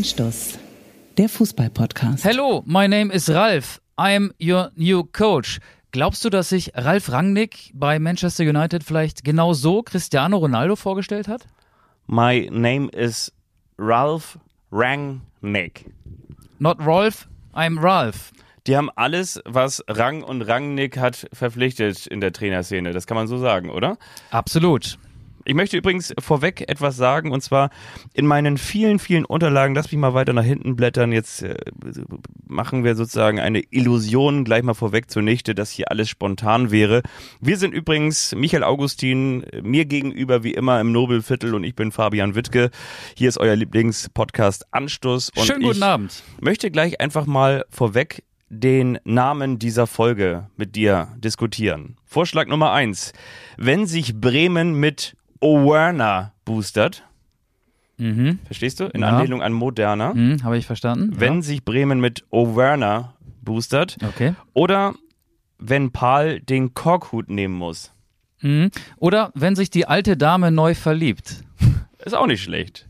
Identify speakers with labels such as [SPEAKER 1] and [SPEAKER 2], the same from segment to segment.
[SPEAKER 1] Anstoß, der Fußball-Podcast.
[SPEAKER 2] Hello, my name is Ralf. I'm your new coach. Glaubst du, dass sich Ralf Rangnick bei Manchester United vielleicht genau so Cristiano Ronaldo vorgestellt hat?
[SPEAKER 3] My name is Ralph Rangnick.
[SPEAKER 2] Not Rolf, I'm Ralph.
[SPEAKER 3] Die haben alles, was Rang und Rangnick hat, verpflichtet in der Trainerszene. Das kann man so sagen, oder?
[SPEAKER 2] Absolut.
[SPEAKER 3] Ich möchte übrigens vorweg etwas sagen und zwar in meinen vielen, vielen Unterlagen, lass mich mal weiter nach hinten blättern, jetzt äh, machen wir sozusagen eine Illusion gleich mal vorweg zunichte, dass hier alles spontan wäre. Wir sind übrigens Michael Augustin, mir gegenüber wie immer im Nobelviertel und ich bin Fabian Wittke. Hier ist euer Lieblingspodcast Anstoß. Und
[SPEAKER 2] Schönen guten
[SPEAKER 3] ich
[SPEAKER 2] Abend.
[SPEAKER 3] möchte gleich einfach mal vorweg den Namen dieser Folge mit dir diskutieren. Vorschlag Nummer eins. Wenn sich Bremen mit Owerna boostert,
[SPEAKER 2] Mhm.
[SPEAKER 3] verstehst du? In
[SPEAKER 2] Ja.
[SPEAKER 3] Anlehnung an Moderna.
[SPEAKER 2] Hm, Habe ich verstanden?
[SPEAKER 3] Wenn sich Bremen mit Owerna boostert.
[SPEAKER 2] ja. Okay.
[SPEAKER 3] Oder wenn Paul den Korkhut nehmen muss.
[SPEAKER 2] Mhm. Oder wenn sich die alte Dame neu verliebt.
[SPEAKER 3] Ist auch nicht schlecht.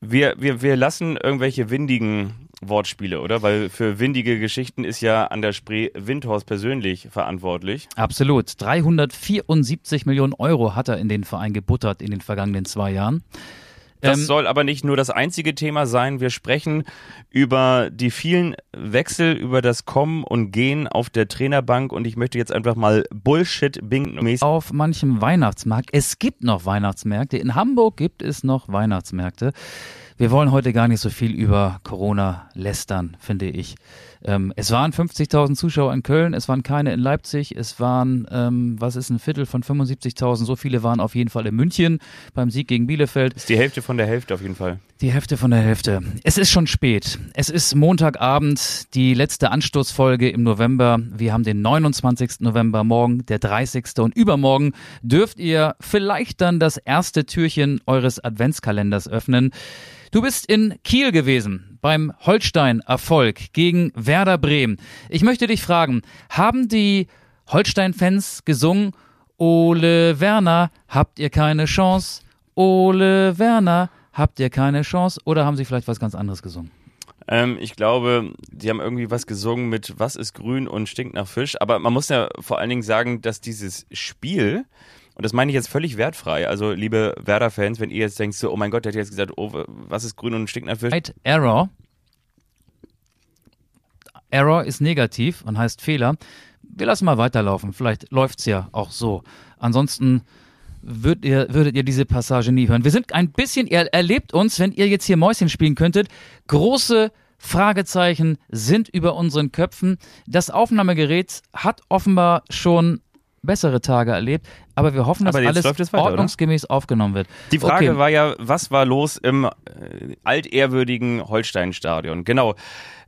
[SPEAKER 3] Wir, wir, wir lassen irgendwelche windigen Wortspiele, oder? Weil für windige Geschichten ist ja an der Spree Windhorst persönlich verantwortlich.
[SPEAKER 2] Absolut. 374 Millionen Euro hat er in den Verein gebuttert in den vergangenen zwei Jahren.
[SPEAKER 3] Das
[SPEAKER 2] Ähm,
[SPEAKER 3] soll aber nicht nur das einzige Thema sein. Wir sprechen über die vielen Wechsel, über das Kommen und Gehen auf der Trainerbank und ich möchte jetzt einfach mal Bullshit-Bing-mäßig
[SPEAKER 2] auf manchem Weihnachtsmarkt. Es gibt noch Weihnachtsmärkte. In Hamburg gibt es noch Weihnachtsmärkte. Wir wollen heute gar nicht so viel über Corona lästern, finde ich. Ähm, es waren 50.000 Zuschauer in Köln, es waren keine in Leipzig, es waren, ähm, was ist ein Viertel von 75.000, so viele waren auf jeden Fall in München beim Sieg gegen Bielefeld.
[SPEAKER 3] ist die Hälfte von der Hälfte auf jeden Fall.
[SPEAKER 2] Die Hälfte von der Hälfte. Es ist schon spät. Es ist Montagabend, die letzte Anstoßfolge im November. Wir haben den 29. November, morgen der 30. Und übermorgen dürft ihr vielleicht dann das erste Türchen eures Adventskalenders öffnen. Du bist in Kiel gewesen beim Holstein-Erfolg gegen Werder Bremen. Ich möchte dich fragen, haben die Holstein-Fans gesungen, Ole Werner, habt ihr keine Chance? Ole Werner, habt ihr keine Chance? Oder haben sie vielleicht was ganz anderes gesungen?
[SPEAKER 3] Ähm, ich glaube, die haben irgendwie was gesungen mit Was ist grün und stinkt nach Fisch. Aber man muss ja vor allen Dingen sagen, dass dieses Spiel, und das meine ich jetzt völlig wertfrei, also liebe Werder-Fans, wenn ihr jetzt denkt, so, oh mein Gott, der hat jetzt gesagt, oh, was ist grün und stinkt nach Fisch.
[SPEAKER 2] Right Error. Error ist negativ und heißt Fehler. Wir lassen mal weiterlaufen. Vielleicht läuft's ja auch so. Ansonsten würdet ihr, würdet ihr diese Passage nie hören. Wir sind ein bisschen, ihr erlebt uns, wenn ihr jetzt hier Mäuschen spielen könntet. Große Fragezeichen sind über unseren Köpfen. Das Aufnahmegerät hat offenbar schon bessere Tage erlebt, aber wir hoffen, dass alles
[SPEAKER 3] weiter, oder?
[SPEAKER 2] ordnungsgemäß aufgenommen wird.
[SPEAKER 3] Die Frage
[SPEAKER 2] Okay.
[SPEAKER 3] war ja, was war los im äh, altehrwürdigen Holstein-Stadion? Genau.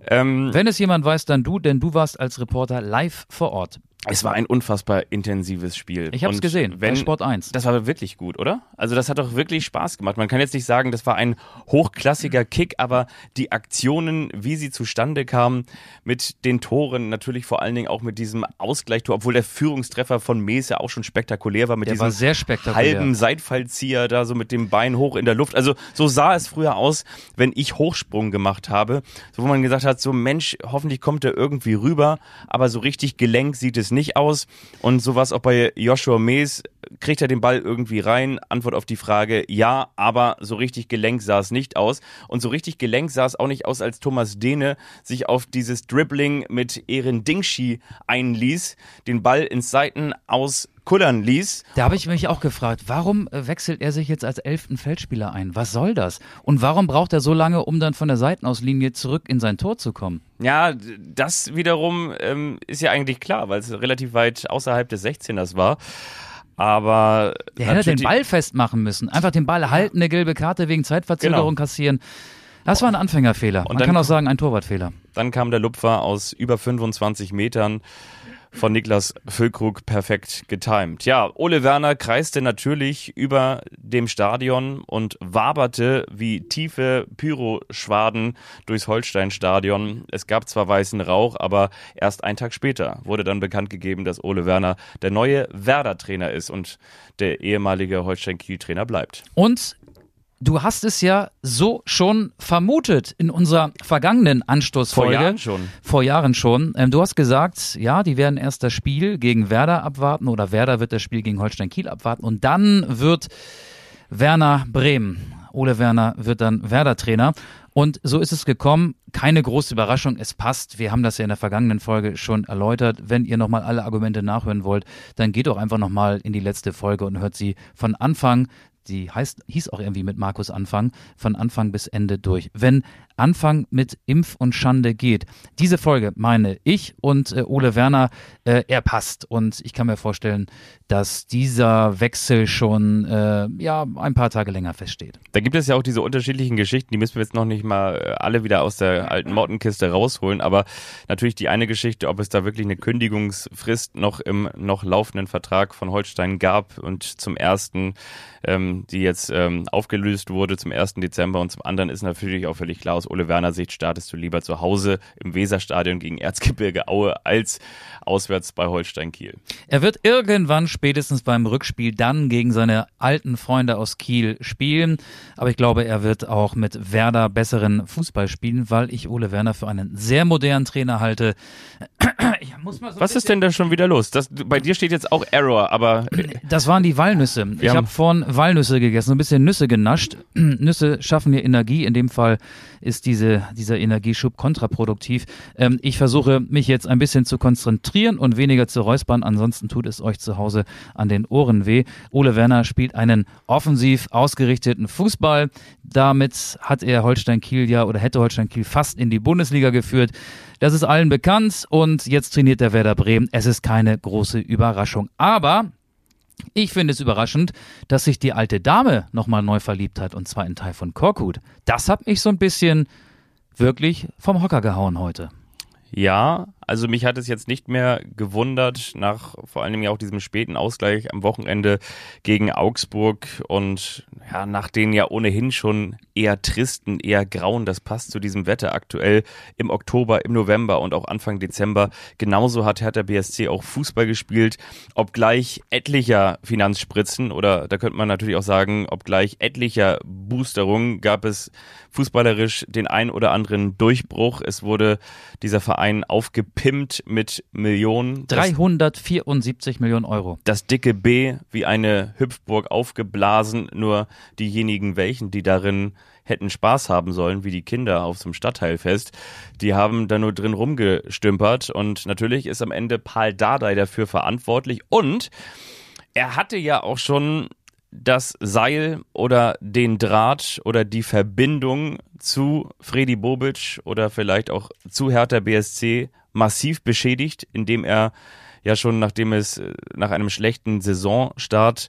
[SPEAKER 3] Ähm,
[SPEAKER 2] Wenn es jemand weiß, dann du, denn du warst als Reporter live vor Ort.
[SPEAKER 3] Es war ein unfassbar intensives Spiel.
[SPEAKER 2] Ich habe es gesehen,
[SPEAKER 3] Wenn,
[SPEAKER 2] Sport 1.
[SPEAKER 3] Das war wirklich gut, oder? Also das hat doch wirklich Spaß gemacht. Man kann jetzt nicht sagen, das war ein hochklassiger Kick, aber die Aktionen, wie sie zustande kamen, mit den Toren, natürlich vor allen Dingen auch mit diesem Ausgleichstor, obwohl der Führungstreffer von Mese auch schon spektakulär war, mit
[SPEAKER 2] Der
[SPEAKER 3] diesem
[SPEAKER 2] war sehr spektakulär.
[SPEAKER 3] halben Seitfallzieher da so mit dem Bein hoch in der Luft. Also so sah es früher aus, wenn ich Hochsprung gemacht habe, so wo man gesagt hat, so Mensch, hoffentlich kommt er irgendwie rüber, aber so richtig gelenk sieht es nicht aus. Und so war es auch bei Joshua Mees. Kriegt er den Ball irgendwie rein? Antwort auf die Frage, ja, aber so richtig gelenk sah es nicht aus. Und so richtig gelenk sah es auch nicht aus, als Thomas Dehne sich auf dieses Dribbling mit Ehren Dingshi einließ, den Ball ins Seiten aus kullern ließ.
[SPEAKER 2] Da habe ich mich auch gefragt, warum äh, wechselt er sich jetzt als elften Feldspieler ein? Was soll das? Und warum braucht er so lange, um dann von der Seitenauslinie zurück in sein Tor zu kommen?
[SPEAKER 3] Ja, das wiederum ähm, ist ja eigentlich klar, weil es relativ weit außerhalb des 16ers war. Aber
[SPEAKER 2] Der hätte den Ball festmachen müssen. Einfach den Ball halten, eine gelbe Karte wegen Zeitverzögerung
[SPEAKER 3] Genau.
[SPEAKER 2] kassieren. Das war ein Anfängerfehler. Man
[SPEAKER 3] dann-
[SPEAKER 2] kann auch sagen, ein Torwartfehler.
[SPEAKER 3] Dann kam der Lupfer aus über 25 Metern von Niklas Füllkrug perfekt getimt. Ja, Ole Werner kreiste natürlich über dem Stadion und waberte wie tiefe Pyroschwaden durchs Holsteinstadion. Es gab zwar weißen Rauch, aber erst einen Tag später wurde dann bekannt gegeben, dass Ole Werner der neue Werder-Trainer ist und der ehemalige Holstein-Kiel-Trainer bleibt.
[SPEAKER 2] Und du hast es ja so schon vermutet in unserer vergangenen Anstoßfolge.
[SPEAKER 3] Vor Jahren schon.
[SPEAKER 2] Vor Jahren schon. Ähm, du hast gesagt, ja, die werden erst das Spiel gegen Werder abwarten oder Werder wird das Spiel gegen Holstein Kiel abwarten und dann wird Werner Bremen. Ole Werner wird dann Werder-Trainer. Und so ist es gekommen. Keine große Überraschung. Es passt. Wir haben das ja in der vergangenen Folge schon erläutert. Wenn ihr nochmal alle Argumente nachhören wollt, dann geht doch einfach nochmal in die letzte Folge und hört sie von Anfang die heißt, hieß auch irgendwie mit Markus Anfang, von Anfang bis Ende durch. Wenn Anfang mit Impf und Schande geht. Diese Folge meine ich und äh, Ole Werner, äh, er passt. Und ich kann mir vorstellen, dass dieser Wechsel schon äh, ja ein paar Tage länger feststeht.
[SPEAKER 3] Da gibt es ja auch diese unterschiedlichen Geschichten, die müssen wir jetzt noch nicht mal äh, alle wieder aus der alten Mottenkiste rausholen. Aber natürlich die eine Geschichte, ob es da wirklich eine Kündigungsfrist noch im noch laufenden Vertrag von Holstein gab und zum ersten ähm, die jetzt ähm, aufgelöst wurde zum 1. Dezember und zum anderen ist natürlich auch völlig klar, aus Ole Werner Sicht startest du lieber zu Hause im Weserstadion gegen Erzgebirge Aue als auswärts bei Holstein Kiel.
[SPEAKER 2] Er wird irgendwann spätestens beim Rückspiel dann gegen seine alten Freunde aus Kiel spielen, aber ich glaube, er wird auch mit Werder besseren Fußball spielen, weil ich Ole Werner für einen sehr modernen Trainer halte.
[SPEAKER 3] So Was ist denn da schon wieder los? Das, bei dir steht jetzt auch Error, aber.
[SPEAKER 2] Das waren die Walnüsse. ich habe vorhin Walnüsse gegessen, ein bisschen Nüsse genascht. Nüsse schaffen hier Energie. In dem Fall ist diese, dieser Energieschub kontraproduktiv. Ähm, ich versuche mich jetzt ein bisschen zu konzentrieren und weniger zu räuspern. Ansonsten tut es euch zu Hause an den Ohren weh. Ole Werner spielt einen offensiv ausgerichteten Fußball. Damit hat er Holstein Kiel ja oder hätte Holstein Kiel fast in die Bundesliga geführt. Das ist allen bekannt und jetzt trainiert der Werder Bremen. Es ist keine große Überraschung. Aber ich finde es überraschend, dass sich die alte Dame nochmal neu verliebt hat und zwar in Teil von Korkut. Das hat mich so ein bisschen wirklich vom Hocker gehauen heute.
[SPEAKER 3] Ja, also mich hat es jetzt nicht mehr gewundert, nach vor allem ja auch diesem späten Ausgleich am Wochenende gegen Augsburg und ja, nach den ja ohnehin schon eher tristen, eher grauen, das passt zu diesem Wetter aktuell im Oktober, im November und auch Anfang Dezember. Genauso hat Hertha BSC auch Fußball gespielt, obgleich etlicher Finanzspritzen oder da könnte man natürlich auch sagen, obgleich etlicher Boosterungen gab es fußballerisch den ein oder anderen Durchbruch. Es wurde dieser Verein aufgebaut gepimpt mit Millionen.
[SPEAKER 2] 374 Millionen Euro.
[SPEAKER 3] Das dicke B wie eine Hüpfburg aufgeblasen, nur diejenigen welchen, die darin hätten Spaß haben sollen, wie die Kinder auf so einem Stadtteilfest, die haben da nur drin rumgestümpert und natürlich ist am Ende Paul Dardai dafür verantwortlich und er hatte ja auch schon das Seil oder den Draht oder die Verbindung zu Freddy Bobic oder vielleicht auch zu Hertha BSC massiv beschädigt, indem er ja schon nachdem es äh, nach einem schlechten Saisonstart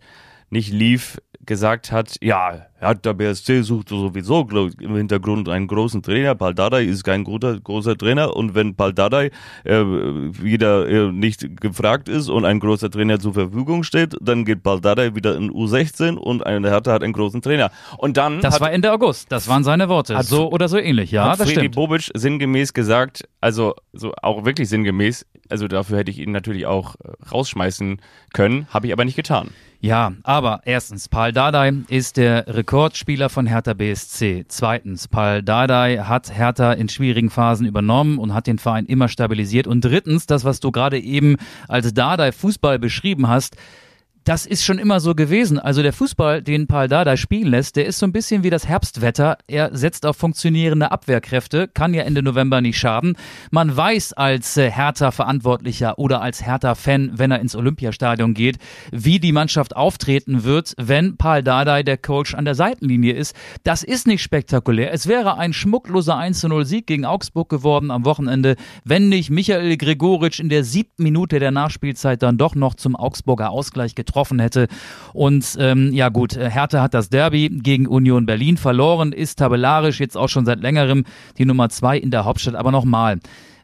[SPEAKER 3] nicht lief, gesagt hat, ja, Hertha BSC sucht sowieso im Hintergrund einen großen Trainer. Paldadei ist kein guter, großer Trainer und wenn Paldadei äh, wieder äh, nicht gefragt ist und ein großer Trainer zur Verfügung steht, dann geht Paldadei wieder in U16 und eine Hertha hat einen großen Trainer. Und dann
[SPEAKER 2] Das
[SPEAKER 3] hat,
[SPEAKER 2] war Ende August, das waren seine Worte. so oder so ähnlich, ja,
[SPEAKER 3] hat
[SPEAKER 2] das
[SPEAKER 3] Freddy
[SPEAKER 2] stimmt.
[SPEAKER 3] Bobic sinngemäß gesagt, also so auch wirklich sinngemäß, also dafür hätte ich ihn natürlich auch äh, rausschmeißen können, habe ich aber nicht getan.
[SPEAKER 2] Ja, aber erstens, Paul Dardai ist der Rekordspieler von Hertha BSC. Zweitens, Paul Dardai hat Hertha in schwierigen Phasen übernommen und hat den Verein immer stabilisiert. Und drittens, das, was du gerade eben als Dardai Fußball beschrieben hast, das ist schon immer so gewesen. Also der Fußball, den Paul Dardai spielen lässt, der ist so ein bisschen wie das Herbstwetter. Er setzt auf funktionierende Abwehrkräfte, kann ja Ende November nicht schaden. Man weiß als äh, Hertha-Verantwortlicher oder als Hertha-Fan, wenn er ins Olympiastadion geht, wie die Mannschaft auftreten wird, wenn Paul Dardai der Coach an der Seitenlinie ist. Das ist nicht spektakulär. Es wäre ein schmuckloser 1-0-Sieg gegen Augsburg geworden am Wochenende, wenn nicht Michael Gregoritsch in der siebten Minute der Nachspielzeit dann doch noch zum Augsburger Ausgleich getroffen getroffen hätte. Und ähm, ja gut, Hertha hat das Derby gegen Union Berlin verloren, ist tabellarisch jetzt auch schon seit längerem die Nummer zwei in der Hauptstadt. Aber nochmal,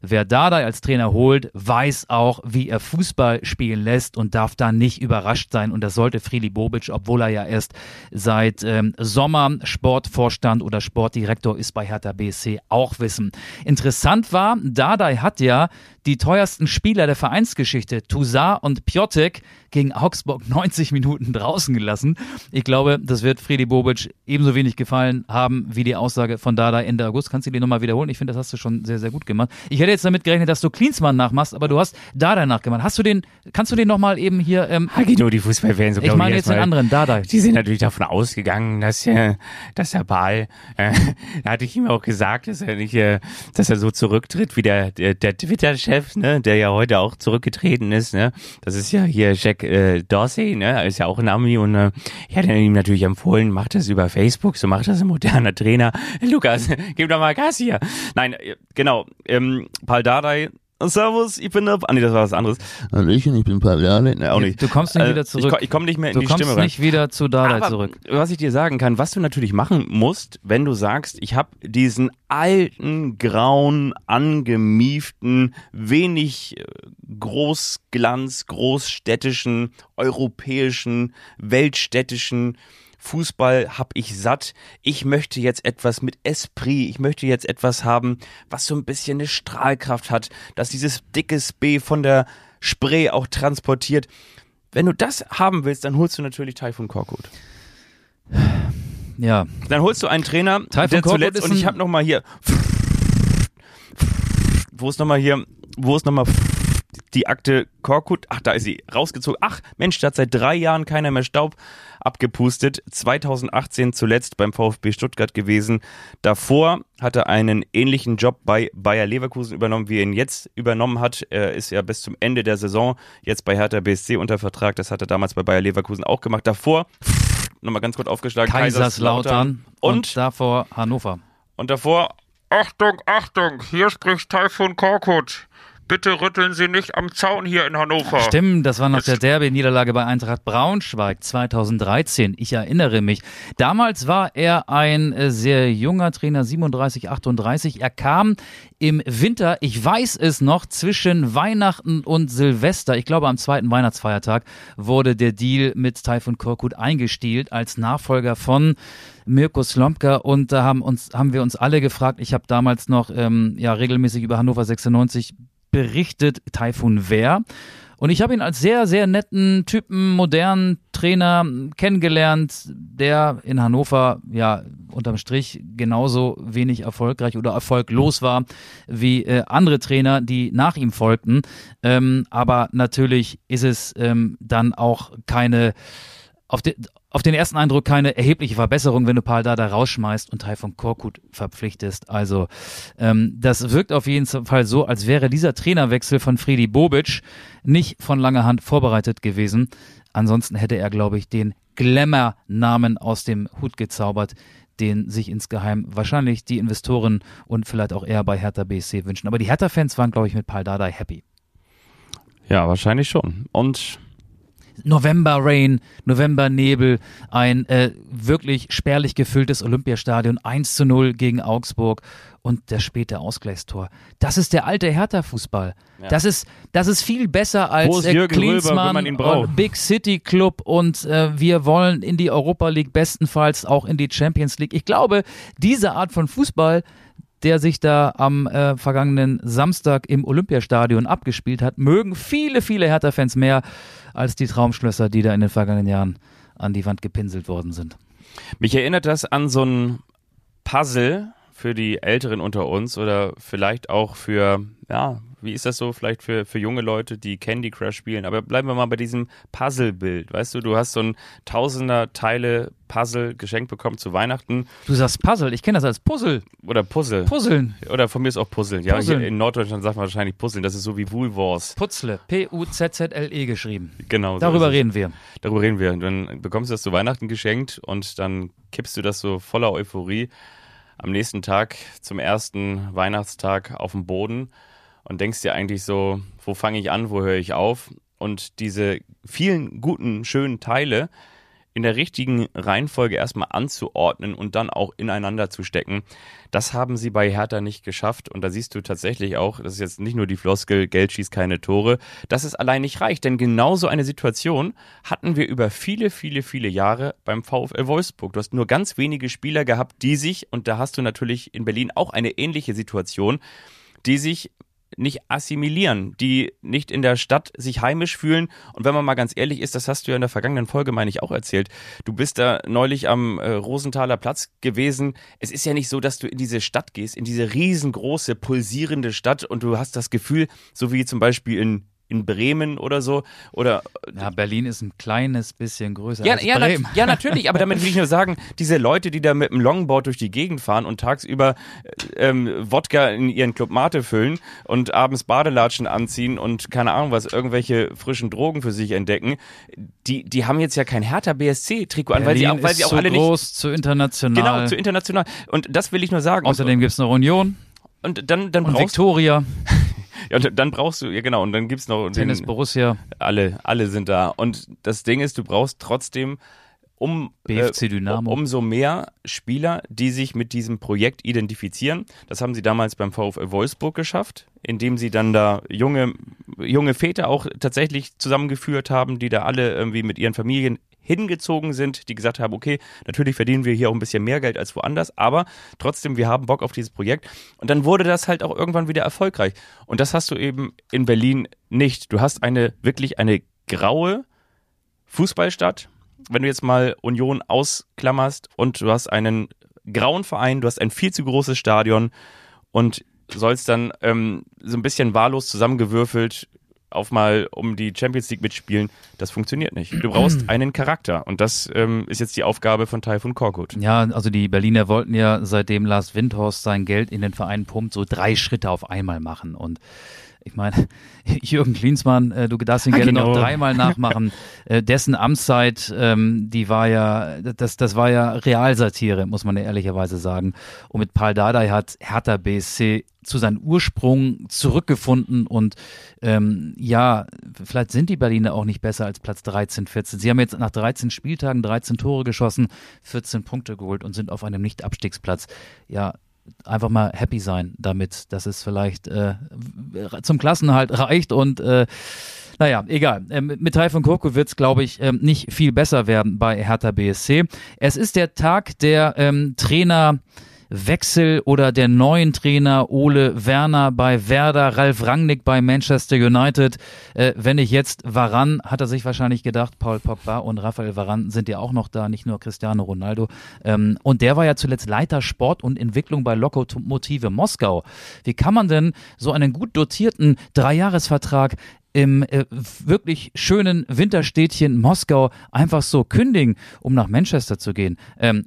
[SPEAKER 2] Wer Dardai als Trainer holt, weiß auch, wie er Fußball spielen lässt und darf da nicht überrascht sein. Und das sollte Frili Bobic, obwohl er ja erst seit ähm, Sommer Sportvorstand oder Sportdirektor ist bei Hertha BSC, auch wissen. Interessant war, Dardai hat ja die teuersten Spieler der Vereinsgeschichte, Toussaint und Piotek, gegen Augsburg 90 Minuten draußen gelassen. Ich glaube, das wird Fredi Bobic ebenso wenig gefallen haben wie die Aussage von Dada Ende August. Kannst du die nochmal wiederholen? Ich finde, das hast du schon sehr, sehr gut gemacht. Ich hätte jetzt damit gerechnet, dass du Klinsmann nachmachst, aber du hast Dada nachgemacht. Hast du den, kannst du den nochmal eben hier... Ähm,
[SPEAKER 3] Hagino, die Fußballfans, so
[SPEAKER 2] ich meine jetzt den anderen, Dada.
[SPEAKER 3] Die sind natürlich davon ausgegangen, dass, äh, dass der Ball, äh, da hatte ich ihm auch gesagt, dass er nicht, äh, dass er so zurücktritt wie der, der, der Twitter-Chef, ne, der ja heute auch zurückgetreten ist, ne. Das ist ja hier Jack äh, Dorsey, ne, ist ja auch ein Ami und äh, ich hatte ihm natürlich empfohlen, mach das über Facebook, so macht das ein moderner Trainer. Lukas, gib doch mal Gas hier. Nein, äh, genau, ähm, Paul Dardai Servus, ich bin der. Ah, nee, das war was anderes. Hallöchen, ich bin Dardai. Nee, auch nicht.
[SPEAKER 2] Du kommst nicht
[SPEAKER 3] Äh,
[SPEAKER 2] wieder zurück.
[SPEAKER 3] Ich, ich komme nicht mehr in
[SPEAKER 2] du
[SPEAKER 3] die
[SPEAKER 2] kommst
[SPEAKER 3] Stimme rein.
[SPEAKER 2] nicht wieder zu Dada zurück.
[SPEAKER 3] was ich dir sagen kann, was du natürlich machen musst, wenn du sagst, ich habe diesen alten, grauen, angemieften, wenig äh, Großglanz, großstädtischen, europäischen, weltstädtischen Fußball hab ich satt. Ich möchte jetzt etwas mit Esprit. Ich möchte jetzt etwas haben, was so ein bisschen eine Strahlkraft hat, dass dieses dickes B von der Spree auch transportiert. Wenn du das haben willst, dann holst du natürlich Taifun Korkut.
[SPEAKER 2] Ja,
[SPEAKER 3] Dann holst du einen Trainer,
[SPEAKER 2] Taifun
[SPEAKER 3] der
[SPEAKER 2] Korkut
[SPEAKER 3] zuletzt, und ich habe nochmal hier, wo ist nochmal hier, wo ist nochmal die Akte Korkut, ach, da ist sie, rausgezogen. Ach, Mensch, da hat seit drei Jahren keiner mehr Staub abgepustet. 2018 zuletzt beim VfB Stuttgart gewesen. Davor hat er einen ähnlichen Job bei Bayer Leverkusen übernommen, wie er ihn jetzt übernommen hat. Er ist ja bis zum Ende der Saison jetzt bei Hertha BSC unter Vertrag. Das hat er damals bei Bayer Leverkusen auch gemacht. Davor, nochmal ganz kurz aufgeschlagen,
[SPEAKER 2] Kaiserslautern und,
[SPEAKER 3] und
[SPEAKER 2] davor Hannover.
[SPEAKER 3] und davor, Achtung, Achtung, hier spricht Taifun Korkut. Bitte rütteln Sie nicht am Zaun hier in Hannover.
[SPEAKER 2] Stimmt, das war nach der Derby-Niederlage bei Eintracht Braunschweig 2013. Ich erinnere mich. Damals war er ein äh, sehr junger Trainer, 37, 38. Er kam im Winter, ich weiß es noch, zwischen Weihnachten und Silvester, ich glaube am zweiten Weihnachtsfeiertag, wurde der Deal mit Taifun Korkut eingestielt als Nachfolger von Mirko Slomka und da haben uns haben wir uns alle gefragt. Ich habe damals noch ähm, ja regelmäßig über Hannover 96 berichtet, Taifun wer. Und ich habe ihn als sehr, sehr netten Typen, modernen Trainer kennengelernt, der in Hannover ja unterm Strich genauso wenig erfolgreich oder erfolglos war wie äh, andere Trainer, die nach ihm folgten. Ähm, aber natürlich ist es ähm, dann auch keine auf, de, auf den ersten Eindruck keine erhebliche Verbesserung, wenn du Paul Dada rausschmeißt und Taifun Korkut verpflichtest. Also ähm, das wirkt auf jeden Fall so, als wäre dieser Trainerwechsel von Fredi Bobic nicht von langer Hand vorbereitet gewesen. Ansonsten hätte er, glaube ich, den Glamour-Namen aus dem Hut gezaubert, den sich insgeheim wahrscheinlich die Investoren und vielleicht auch eher bei Hertha BSC wünschen. Aber die Hertha-Fans waren, glaube ich, mit Paul Dada happy.
[SPEAKER 3] Ja, wahrscheinlich schon. Und
[SPEAKER 2] November Rain, November Nebel, ein äh, wirklich spärlich gefülltes Olympiastadion, 1 zu 0 gegen Augsburg und der späte Ausgleichstor. Das ist der alte Hertha-Fußball. Das, ist, das ist viel besser als äh,
[SPEAKER 3] Röber,
[SPEAKER 2] Klinsmann und Big City Club und äh, wir wollen in die Europa League, bestenfalls auch in die Champions League. Ich glaube, diese Art von Fußball der sich da am äh, vergangenen Samstag im Olympiastadion abgespielt hat, mögen viele, viele Hertha-Fans mehr als die Traumschlösser, die da in den vergangenen Jahren an die Wand gepinselt worden sind.
[SPEAKER 3] mich erinnert das an so ein Puzzle für die Älteren unter uns oder vielleicht auch für, ja, wie ist das so, vielleicht für, für junge Leute, die Candy Crush spielen. Aber bleiben wir mal bei diesem Puzzle-Bild. Weißt du, du hast so ein tausender Teile Puzzle geschenkt bekommen zu Weihnachten
[SPEAKER 2] Du sagst Puzzle, ich kenne das als Puzzle.
[SPEAKER 3] oder Puzzle.
[SPEAKER 2] Puzzeln.
[SPEAKER 3] Oder von mir ist auch Puzzeln. Ja,
[SPEAKER 2] Puzzeln.
[SPEAKER 3] hier in Norddeutschland sagt man wahrscheinlich Puzzeln. Das ist so wie Woolwars.
[SPEAKER 2] Putzle. P-U-Z-Z-L-E E geschrieben.
[SPEAKER 3] Genau. so
[SPEAKER 2] Darüber reden wir.
[SPEAKER 3] Darüber reden wir. Dann bekommst du das zu Weihnachten geschenkt und dann kippst du das so voller Euphorie am nächsten Tag zum ersten Weihnachtstag auf den Boden und denkst dir eigentlich so, wo fange ich an, wo höre ich auf? Und diese vielen guten, schönen Teile in der richtigen Reihenfolge erstmal anzuordnen und dann auch ineinander zu stecken. Das haben sie bei Hertha nicht geschafft. Und da siehst du tatsächlich auch, das ist jetzt nicht nur die Floskel, Geld schießt keine Tore, dass es allein nicht reicht. Denn genauso eine Situation hatten wir über viele, viele, viele Jahre beim VfL Wolfsburg. Du hast nur ganz wenige Spieler gehabt, die sich, und da hast du natürlich in Berlin auch eine ähnliche Situation, die sich nicht assimilieren, die nicht in der Stadt sich heimisch fühlen. Und wenn man mal ganz ehrlich ist, das hast du ja in der vergangenen Folge, meine ich, auch erzählt. Du bist da neulich am äh, Rosenthaler Platz gewesen. Es ist ja nicht so, dass du in diese Stadt gehst, in diese riesengroße, pulsierende Stadt und du hast das Gefühl, so wie zum Beispiel in in Bremen oder so. Oder
[SPEAKER 2] ja, Berlin ist ein kleines bisschen größer
[SPEAKER 3] ja,
[SPEAKER 2] als
[SPEAKER 3] ja,
[SPEAKER 2] Bremen.
[SPEAKER 3] Na, ja, natürlich, aber damit will ich nur sagen, diese Leute, die da mit dem Longboard durch die Gegend fahren und tagsüber ähm, Wodka in ihren Club Mate füllen und abends Badelatschen anziehen und keine Ahnung was, irgendwelche frischen Drogen für sich entdecken, die, die haben jetzt ja kein härter BSC-Trikot an, weil sie auch, weil sie auch alle
[SPEAKER 2] groß,
[SPEAKER 3] nicht.
[SPEAKER 2] zu international.
[SPEAKER 3] Genau, zu international. Und das will ich nur sagen.
[SPEAKER 2] Außerdem gibt's noch Union
[SPEAKER 3] und dann, dann
[SPEAKER 2] und
[SPEAKER 3] brauchst
[SPEAKER 2] Victoria,
[SPEAKER 3] ja, und dann brauchst du, ja genau, und dann gibt's noch
[SPEAKER 2] Tennis
[SPEAKER 3] den,
[SPEAKER 2] Borussia,
[SPEAKER 3] alle, alle sind da. Und das Ding ist, du brauchst trotzdem um
[SPEAKER 2] BFC Dynamo.
[SPEAKER 3] Um, umso mehr Spieler, die sich mit diesem Projekt identifizieren. Das haben sie damals beim VfL Wolfsburg geschafft, indem sie dann da junge, junge Väter auch tatsächlich zusammengeführt haben, die da alle irgendwie mit ihren Familien hingezogen sind, die gesagt haben, okay, natürlich verdienen wir hier auch ein bisschen mehr Geld als woanders, aber trotzdem, wir haben Bock auf dieses Projekt. Und dann wurde das halt auch irgendwann wieder erfolgreich. Und das hast du eben in Berlin nicht. Du hast eine, wirklich eine graue Fußballstadt, wenn du jetzt mal Union ausklammerst und du hast einen grauen Verein, du hast ein viel zu großes Stadion und sollst dann ähm, so ein bisschen wahllos zusammengewürfelt auf mal um die Champions League mitspielen, das funktioniert nicht. Du brauchst einen Charakter und das ähm, ist jetzt die Aufgabe von Taifun Korkut.
[SPEAKER 2] Ja, also die Berliner wollten ja, seitdem Lars Windhorst sein Geld in den Verein pumpt, so drei Schritte auf einmal machen und ich meine, Jürgen Klinsmann, äh, du darfst ihn gerne
[SPEAKER 3] Genau.
[SPEAKER 2] noch dreimal nachmachen. äh, dessen Amtszeit, ähm, die war ja, das, das war ja Realsatire, muss man ja ehrlicherweise sagen. Und mit Paul Dardai hat Hertha BSC zu seinem Ursprung zurückgefunden und ähm, ja, vielleicht sind die Berliner auch nicht besser als Platz 13, 14. Sie haben jetzt nach 13 Spieltagen 13 Tore geschossen, 14 Punkte geholt und sind auf einem Nicht-Abstiegsplatz. Ja, einfach mal happy sein damit, dass es vielleicht äh, zum Klassenhalt reicht und äh, naja, egal. Ähm, mit Taifun Kurko wird es, glaube ich, ähm, nicht viel besser werden bei Hertha BSC. Es ist der Tag der ähm, Trainer. Wechsel oder der neuen Trainer Ole Werner bei Werder, Ralf Rangnick bei Manchester United. Äh, wenn ich jetzt Varan, hat er sich wahrscheinlich gedacht, Paul Pogba und Raphael Varan sind ja auch noch da, nicht nur Cristiano Ronaldo. Ähm, und der war ja zuletzt Leiter Sport und Entwicklung bei Lokomotive Moskau. Wie kann man denn so einen gut dotierten Dreijahresvertrag im äh, wirklich schönen Winterstädtchen Moskau einfach so kündigen, um nach Manchester zu gehen? Ähm,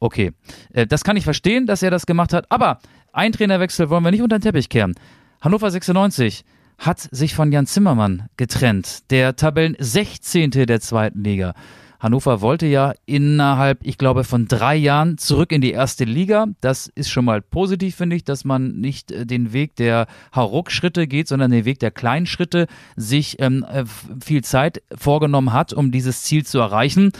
[SPEAKER 2] Okay, äh, das kann ich verstehen, dass er das gemacht hat, aber ein Trainerwechsel wollen wir nicht unter den Teppich kehren. Hannover 96 hat sich von Jan Zimmermann getrennt, der Tabellen 16. der zweiten Liga. Hannover wollte ja innerhalb, ich glaube, von drei Jahren zurück in die erste Liga. Das ist schon mal positiv, finde ich, dass man nicht äh, den Weg der Hauruck-Schritte geht, sondern den Weg der kleinen Schritte sich ähm, äh, viel Zeit vorgenommen hat, um dieses Ziel zu erreichen.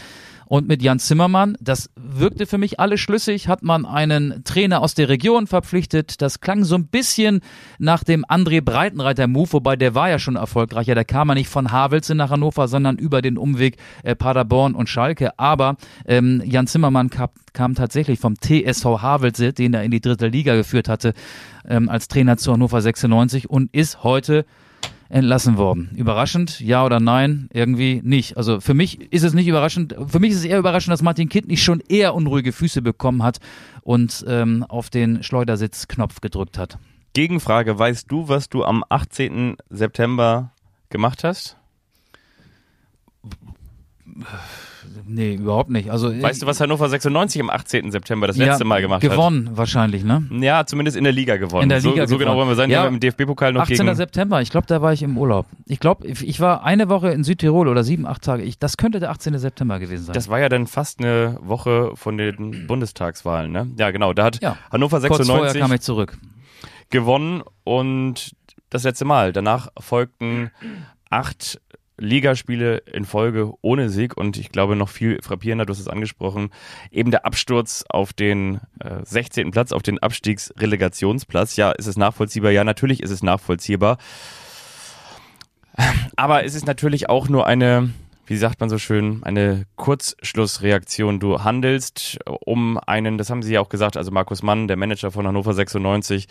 [SPEAKER 2] Und mit Jan Zimmermann, das wirkte für mich alles schlüssig, hat man einen Trainer aus der Region verpflichtet. Das klang so ein bisschen nach dem André Breitenreiter-Move, wobei der war ja schon erfolgreicher. Der kam ja nicht von Havelse nach Hannover, sondern über den Umweg äh, Paderborn und Schalke. Aber ähm, Jan Zimmermann kam, kam tatsächlich vom TSV Havelse, den er in die dritte Liga geführt hatte, ähm, als Trainer zu Hannover 96 und ist heute entlassen worden. Überraschend, ja oder nein? Irgendwie nicht. Also für mich ist es nicht überraschend. Für mich ist es eher überraschend, dass Martin Kind nicht schon eher unruhige Füße bekommen hat und ähm, auf den Schleudersitzknopf gedrückt hat.
[SPEAKER 3] Gegenfrage, weißt du, was du am 18. September gemacht hast?
[SPEAKER 2] Nee, überhaupt nicht. Also
[SPEAKER 3] Weißt du, was Hannover 96 am 18. September das letzte
[SPEAKER 2] ja,
[SPEAKER 3] Mal gemacht
[SPEAKER 2] gewonnen wahrscheinlich, ne?
[SPEAKER 3] hat? Ja, zumindest in der Liga gewonnen.
[SPEAKER 2] In der Liga
[SPEAKER 3] so, so genau
[SPEAKER 2] gewonnen.
[SPEAKER 3] wollen wir sein,
[SPEAKER 2] Ja.
[SPEAKER 3] im DFB-Pokal noch
[SPEAKER 2] 18.
[SPEAKER 3] gegen...
[SPEAKER 2] September, ich glaube, da war ich im Urlaub. Ich glaube, ich war eine Woche in Südtirol oder sieben, acht Tage. Ich, das könnte der 18. September gewesen sein.
[SPEAKER 3] Das war ja dann fast eine Woche von den Bundestagswahlen, ne? Ja, genau. Da hat
[SPEAKER 2] Ja.
[SPEAKER 3] Hannover
[SPEAKER 2] Kurz vorher
[SPEAKER 3] 96
[SPEAKER 2] kam ich zurück.
[SPEAKER 3] gewonnen und das letzte Mal. Danach folgten acht Ligaspiele in Folge ohne Sieg und ich glaube noch viel frappierender, du hast es angesprochen, eben der Absturz auf den äh, 16. Platz, auf den Abstiegsrelegationsplatz. Ja, ist es nachvollziehbar? Ja, natürlich ist es nachvollziehbar. Aber es ist natürlich auch nur eine, wie sagt man so schön, eine Kurzschlussreaktion. Du handelst um einen, das haben sie ja auch gesagt, also Markus Mann, der Manager von Hannover 96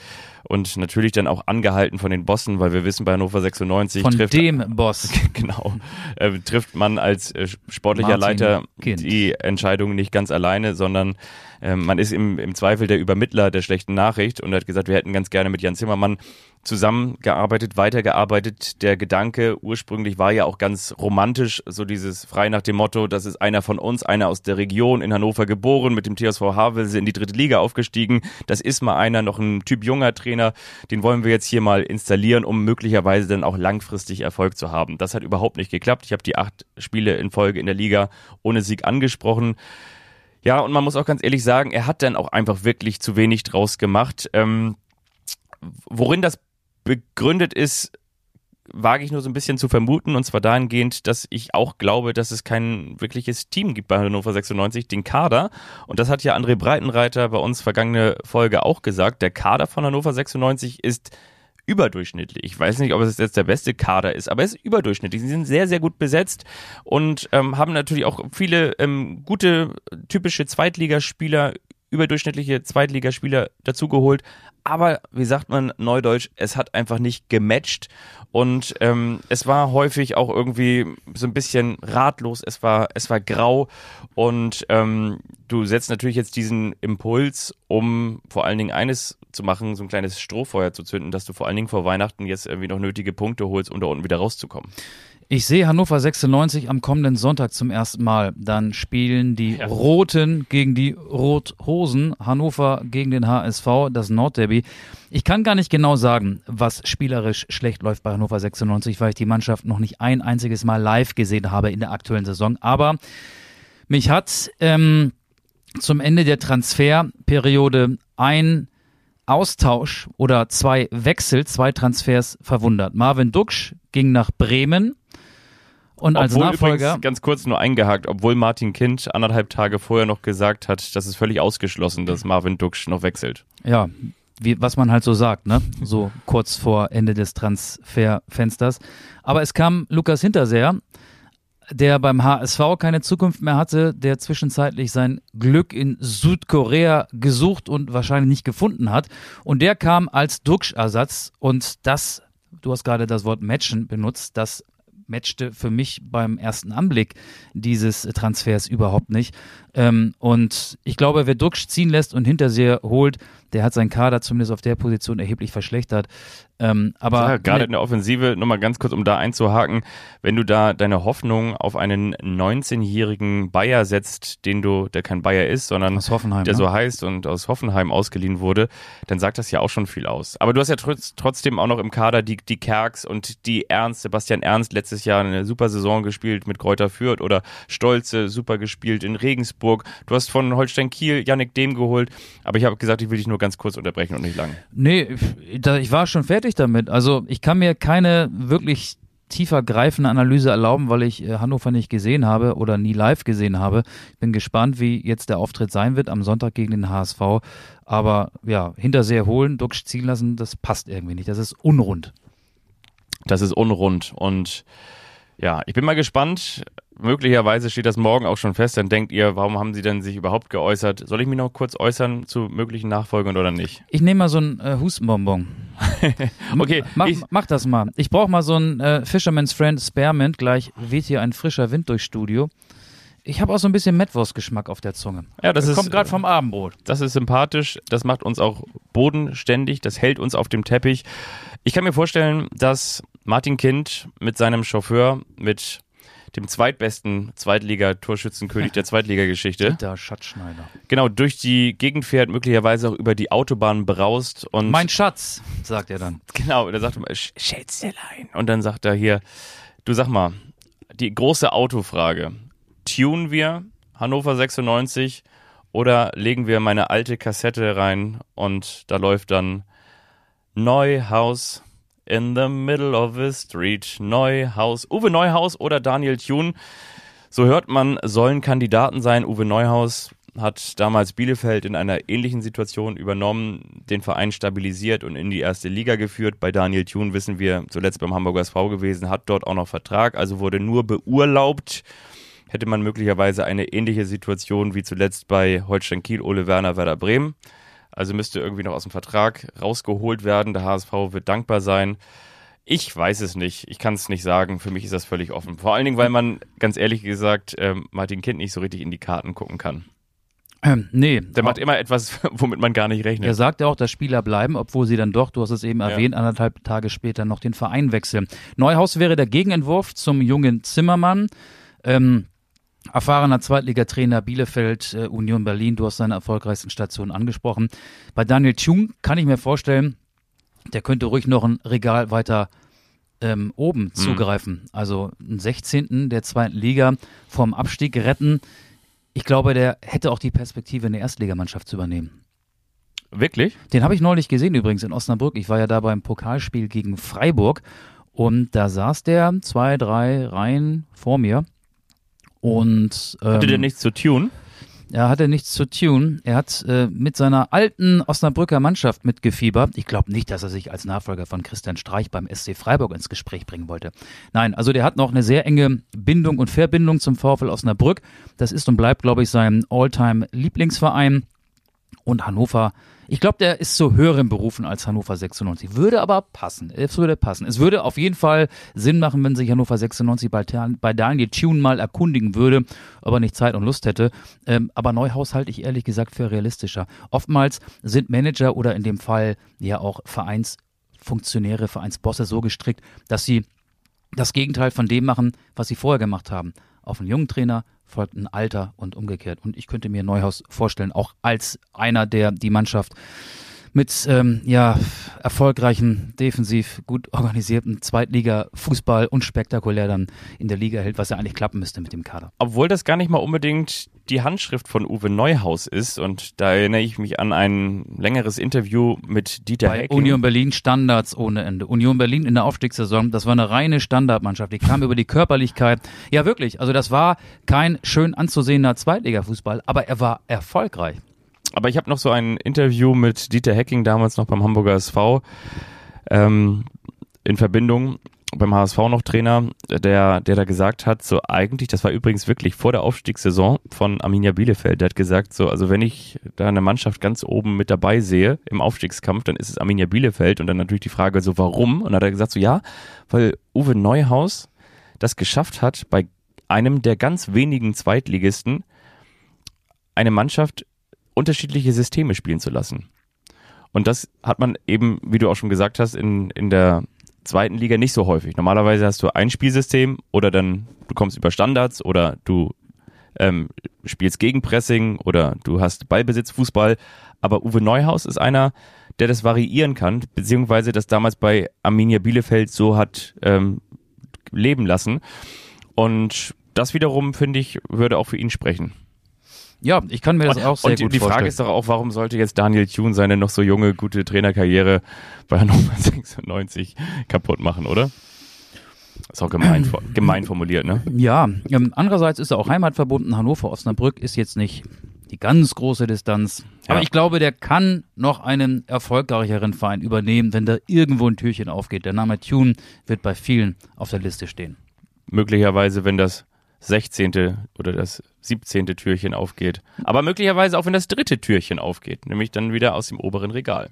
[SPEAKER 3] und natürlich dann auch angehalten von den Bossen, weil wir wissen, bei Hannover 96
[SPEAKER 2] Von
[SPEAKER 3] trifft,
[SPEAKER 2] dem Boss.
[SPEAKER 3] genau, äh, trifft man als äh, sportlicher
[SPEAKER 2] Martin
[SPEAKER 3] Leiter
[SPEAKER 2] Kind.
[SPEAKER 3] die Entscheidung nicht ganz alleine, sondern ähm, man ist im, im Zweifel der Übermittler der schlechten Nachricht und hat gesagt, wir hätten ganz gerne mit Jan Zimmermann zusammengearbeitet, weitergearbeitet. Der Gedanke ursprünglich war ja auch ganz romantisch, so dieses frei nach dem Motto, das ist einer von uns, einer aus der Region in Hannover geboren, mit dem TSV Havelse in die dritte Liga aufgestiegen. Das ist mal einer, noch ein Typ junger Trainer, den wollen wir jetzt hier mal installieren, um möglicherweise dann auch langfristig Erfolg zu haben. Das hat überhaupt nicht geklappt. Ich habe die acht Spiele in Folge in der Liga ohne Sieg angesprochen. Ja, und man muss auch ganz ehrlich sagen, er hat dann auch einfach wirklich zu wenig draus gemacht. Ähm, worin das begründet ist, wage ich nur so ein bisschen zu vermuten, und zwar dahingehend, dass ich auch glaube, dass es kein wirkliches Team gibt bei Hannover 96, den Kader. Und das hat ja André Breitenreiter bei uns vergangene Folge auch gesagt. Der Kader von Hannover 96 ist überdurchschnittlich. Ich weiß nicht, ob es jetzt der beste Kader ist, aber es ist überdurchschnittlich. Sie sind sehr, sehr gut besetzt und ähm, haben natürlich auch viele ähm, gute, typische Zweitligaspieler, überdurchschnittliche Zweitligaspieler dazugeholt. Aber wie sagt man neudeutsch, es hat einfach nicht gematcht und ähm, es war häufig auch irgendwie so ein bisschen ratlos, es war, es war grau und ähm, du setzt natürlich jetzt diesen Impuls, um vor allen Dingen eines zu machen, so ein kleines Strohfeuer zu zünden, dass du vor allen Dingen vor Weihnachten jetzt irgendwie noch nötige Punkte holst, um da unten wieder rauszukommen.
[SPEAKER 2] Ich sehe Hannover 96 am kommenden Sonntag zum ersten Mal. Dann spielen die
[SPEAKER 3] Ja.
[SPEAKER 2] Roten gegen die Rothosen, Hannover gegen den HSV, das Nordderby. Ich kann gar nicht genau sagen, was spielerisch schlecht läuft bei Hannover 96, weil ich die Mannschaft noch nicht ein einziges Mal live gesehen habe in der aktuellen Saison. Aber mich hat ähm, zum Ende der Transferperiode ein Austausch oder zwei Wechsel, zwei Transfers verwundert. Marvin Duksch ging nach Bremen und als
[SPEAKER 3] obwohl
[SPEAKER 2] Nachfolger.
[SPEAKER 3] übrigens, ganz kurz nur eingehakt, obwohl Martin Kind anderthalb Tage vorher noch gesagt hat, das ist völlig ausgeschlossen, dass Marvin Duksch noch wechselt.
[SPEAKER 2] Ja, wie, was man halt so sagt, ne? So kurz vor Ende des Transferfensters. Aber es kam Lukas Hinterseher, der beim HSV keine Zukunft mehr hatte, der zwischenzeitlich sein Glück in Südkorea gesucht und wahrscheinlich nicht gefunden hat. Und der kam als Duxch-Ersatz und das, du hast gerade das Wort matchen benutzt, das matchte für mich beim ersten Anblick dieses Transfers überhaupt nicht. Ähm, und ich glaube, wer Duxch ziehen lässt und Hinterseher holt, der hat seinen Kader zumindest auf der Position erheblich verschlechtert. Ähm, aber
[SPEAKER 3] Ja, gerade in der Offensive, nochmal ganz kurz, um da einzuhaken, wenn du da deine Hoffnung auf einen 19-jährigen Bayer setzt, den du, der kein Bayer ist, sondern
[SPEAKER 2] aus Hoffenheim.
[SPEAKER 3] der
[SPEAKER 2] ne?
[SPEAKER 3] so heißt und aus Hoffenheim ausgeliehen wurde, dann sagt das ja auch schon viel aus. Aber du hast ja trotz, trotzdem auch noch im Kader die, die Kerks und die Ernst, Sebastian Ernst, letztes Jahr eine super Saison gespielt mit Kräuter Fürth oder Stolze, super gespielt in Regensburg. Du hast von Holstein Kiel Yannick Dehm geholt, aber ich habe gesagt, ich will dich nur ganz kurz unterbrechen und nicht lang.
[SPEAKER 2] Nee, ich- war schon fertig damit. Also ich kann mir keine wirklich tiefer greifende Analyse erlauben, weil ich äh, Hannover nicht gesehen habe oder nie live gesehen habe. Ich bin gespannt, wie jetzt der Auftritt sein wird am Sonntag gegen den HSV. Aber ja, Hinterseher holen, Duxch ziehen lassen, das passt irgendwie nicht. Das ist unrund.
[SPEAKER 3] Das ist unrund und ja, ich bin mal gespannt. Möglicherweise steht das morgen auch schon fest. Dann denkt ihr, warum haben sie denn sich überhaupt geäußert? Soll ich mich noch kurz äußern zu möglichen Nachfolgern oder nicht?
[SPEAKER 2] Ich nehme mal so ein äh, Hustenbonbon.
[SPEAKER 3] Okay,
[SPEAKER 2] Mach,
[SPEAKER 3] ich,
[SPEAKER 2] mach das mal. Ich brauche mal so ein äh, Fisherman's Friend Spearmint. Gleich weht hier ein frischer Wind durchs Studio. Ich habe auch so ein bisschen Mettwurst-Geschmack auf der Zunge.
[SPEAKER 3] ja, das ist,
[SPEAKER 2] Kommt gerade vom Abendbrot.
[SPEAKER 3] das ist sympathisch. Das macht uns auch bodenständig. Das hält uns auf dem Teppich. Ich kann mir vorstellen, dass Martin Kind mit seinem Chauffeur, mit dem zweitbesten Zweitliga-Torschützenkönig der Zweitligageschichte,
[SPEAKER 2] Der Schatzschneider.
[SPEAKER 3] genau durch die Gegend fährt, möglicherweise auch über die Autobahn braust und
[SPEAKER 2] Mein Schatz, sagt er dann.
[SPEAKER 3] Genau, sagt er mal, "Sch- Schätzelein. Und dann sagt er hier, du sag mal, die große Autofrage. Tunen wir Hannover 96 oder legen wir meine alte Kassette rein und da läuft dann Neuhaus in the middle of the street. Neuhaus. Uwe Neuhaus oder Daniel Thune. So hört man, sollen Kandidaten sein. Uwe Neuhaus hat damals Bielefeld in einer ähnlichen Situation übernommen, den Verein stabilisiert und in die erste Liga geführt. Bei Daniel Thun wissen wir, zuletzt beim Hamburger SV gewesen, hat dort auch noch Vertrag, also wurde nur beurlaubt. Hätte man möglicherweise eine ähnliche Situation wie zuletzt bei Holstein Kiel, Ole Werner, Werder Bremen. Also müsste irgendwie noch aus dem Vertrag rausgeholt werden. Der HSV wird dankbar sein. Ich weiß es nicht. Ich kann es nicht sagen. Für mich ist das völlig offen. Vor allen Dingen, weil man ganz ehrlich gesagt ähm, Martin Kind nicht so richtig in die Karten gucken kann.
[SPEAKER 2] Ähm, nee.
[SPEAKER 3] Der macht immer etwas, womit man gar nicht rechnet.
[SPEAKER 2] Er sagt ja auch, dass Spieler bleiben, obwohl sie dann doch, du hast es eben erwähnt, ja. anderthalb Tage später noch den Verein wechseln. Neuhaus wäre der Gegenentwurf zum jungen Zimmermann. Ähm, erfahrener Zweitligatrainer Bielefeld, äh, Union Berlin, du hast seine erfolgreichsten Stationen angesprochen. Bei Daniel Thun kann ich mir vorstellen, der könnte ruhig noch ein Regal weiter ähm, oben mhm. zugreifen. Also einen 16. der zweiten Liga vom Abstieg retten. Ich glaube, der hätte auch die Perspektive, eine Erstligamannschaft zu übernehmen.
[SPEAKER 3] Wirklich?
[SPEAKER 2] Den habe ich neulich gesehen übrigens in Osnabrück. Ich war ja da beim Pokalspiel gegen Freiburg und da saß der zwei, drei Reihen vor mir. Und
[SPEAKER 3] ähm, hatte der ähm, nichts zu tun?
[SPEAKER 2] Er hatte nichts zu tun. Er hat äh, mit seiner alten Osnabrücker Mannschaft mitgefiebert. Ich glaube nicht, dass er sich als Nachfolger von Christian Streich beim SC Freiburg ins Gespräch bringen wollte. Nein, also der hat noch eine sehr enge Bindung und Verbindung zum VfL Osnabrück. Das ist und bleibt, glaube ich, sein Alltime Lieblingsverein. Und Hannover ich glaube, der ist zu höheren Berufen als Hannover 96. Würde aber passen. Es würde passen. Es würde auf jeden Fall Sinn machen, wenn sich Hannover 96 bei, bei Daniel Tune mal erkundigen würde, ob er nicht Zeit und Lust hätte. Ähm, aber Neuhaus halte ich ehrlich gesagt für realistischer. Oftmals sind Manager oder in dem Fall ja auch Vereinsfunktionäre, Vereinsbosse so gestrickt, dass sie das Gegenteil von dem machen, was sie vorher gemacht haben. Auf einen jungen Trainer folgt ein Alter und umgekehrt. Und ich könnte mir Neuhaus vorstellen, auch als einer, der die Mannschaft mit ähm, ja, erfolgreichen, defensiv gut organisierten Zweitliga-Fußball und spektakulär dann in der Liga hält, was ja eigentlich klappen müsste mit dem Kader.
[SPEAKER 3] Obwohl das gar nicht mal unbedingt die Handschrift von Uwe Neuhaus ist und da erinnere ich mich an ein längeres Interview mit Dieter
[SPEAKER 2] Bei Hecking. Union Berlin Standards ohne Ende. Union Berlin in der Aufstiegssaison, das war eine reine Standardmannschaft. Die kam über die Körperlichkeit. Ja, wirklich. Also das war kein schön anzusehender Zweitliga-Fußball, aber er war erfolgreich
[SPEAKER 3] aber ich habe noch so ein Interview mit Dieter Hecking damals noch beim Hamburger SV ähm, in Verbindung beim HSV noch Trainer, der, der da gesagt hat, so eigentlich, das war übrigens wirklich vor der Aufstiegssaison von Arminia Bielefeld, der hat gesagt, so, also wenn ich da eine Mannschaft ganz oben mit dabei sehe im Aufstiegskampf, dann ist es Arminia Bielefeld und dann natürlich die Frage, so warum? Und dann hat er gesagt, so ja, weil Uwe Neuhaus das geschafft hat, bei einem der ganz wenigen Zweitligisten eine Mannschaft unterschiedliche Systeme spielen zu lassen. Und das hat man eben, wie du auch schon gesagt hast, in, in der zweiten Liga nicht so häufig. Normalerweise hast du ein Spielsystem oder dann du kommst über Standards oder du ähm, spielst Gegenpressing oder du hast Ballbesitzfußball. Aber Uwe Neuhaus ist einer, der das variieren kann, beziehungsweise das damals bei Arminia Bielefeld so hat ähm, leben lassen. Und das wiederum, finde ich, würde auch für ihn sprechen.
[SPEAKER 2] Ja, ich kann mir das auch sehr
[SPEAKER 3] und
[SPEAKER 2] gut
[SPEAKER 3] die, die
[SPEAKER 2] vorstellen.
[SPEAKER 3] Frage ist doch auch, warum sollte jetzt Daniel Thune seine noch so junge, gute Trainerkarriere bei Hannover 96 kaputt machen, oder? Ist auch gemein, gemein formuliert, ne?
[SPEAKER 2] Ja, ähm, andererseits ist er auch heimatverbunden. Hannover, Osnabrück ist jetzt nicht die ganz große Distanz. Ja. Aber ich glaube, der kann noch einen erfolgreicheren Verein übernehmen, wenn da irgendwo ein Türchen aufgeht. Der Name Tune wird bei vielen auf der Liste stehen.
[SPEAKER 3] Möglicherweise, wenn das 16. oder das 17. Türchen aufgeht. Aber möglicherweise auch wenn das dritte Türchen aufgeht, nämlich dann wieder aus dem oberen Regal.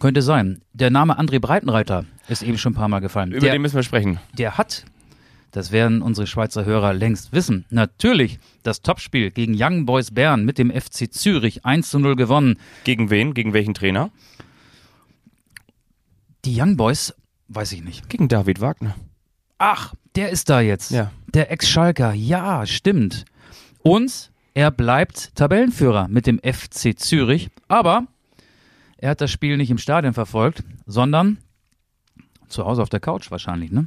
[SPEAKER 2] Könnte sein. Der Name André Breitenreiter ist eben schon ein paar Mal gefallen.
[SPEAKER 3] Über
[SPEAKER 2] der,
[SPEAKER 3] den müssen wir sprechen.
[SPEAKER 2] Der hat, das werden unsere Schweizer Hörer längst wissen, natürlich das Topspiel gegen Young Boys Bern mit dem FC Zürich 1 zu 0 gewonnen.
[SPEAKER 3] Gegen wen? Gegen welchen Trainer?
[SPEAKER 2] Die Young Boys, weiß ich nicht.
[SPEAKER 3] Gegen David Wagner.
[SPEAKER 2] Ach, der ist da jetzt.
[SPEAKER 3] Ja.
[SPEAKER 2] Der Ex-Schalker. Ja, stimmt. Und er bleibt Tabellenführer mit dem FC Zürich. Aber er hat das Spiel nicht im Stadion verfolgt, sondern zu Hause auf der Couch wahrscheinlich, ne?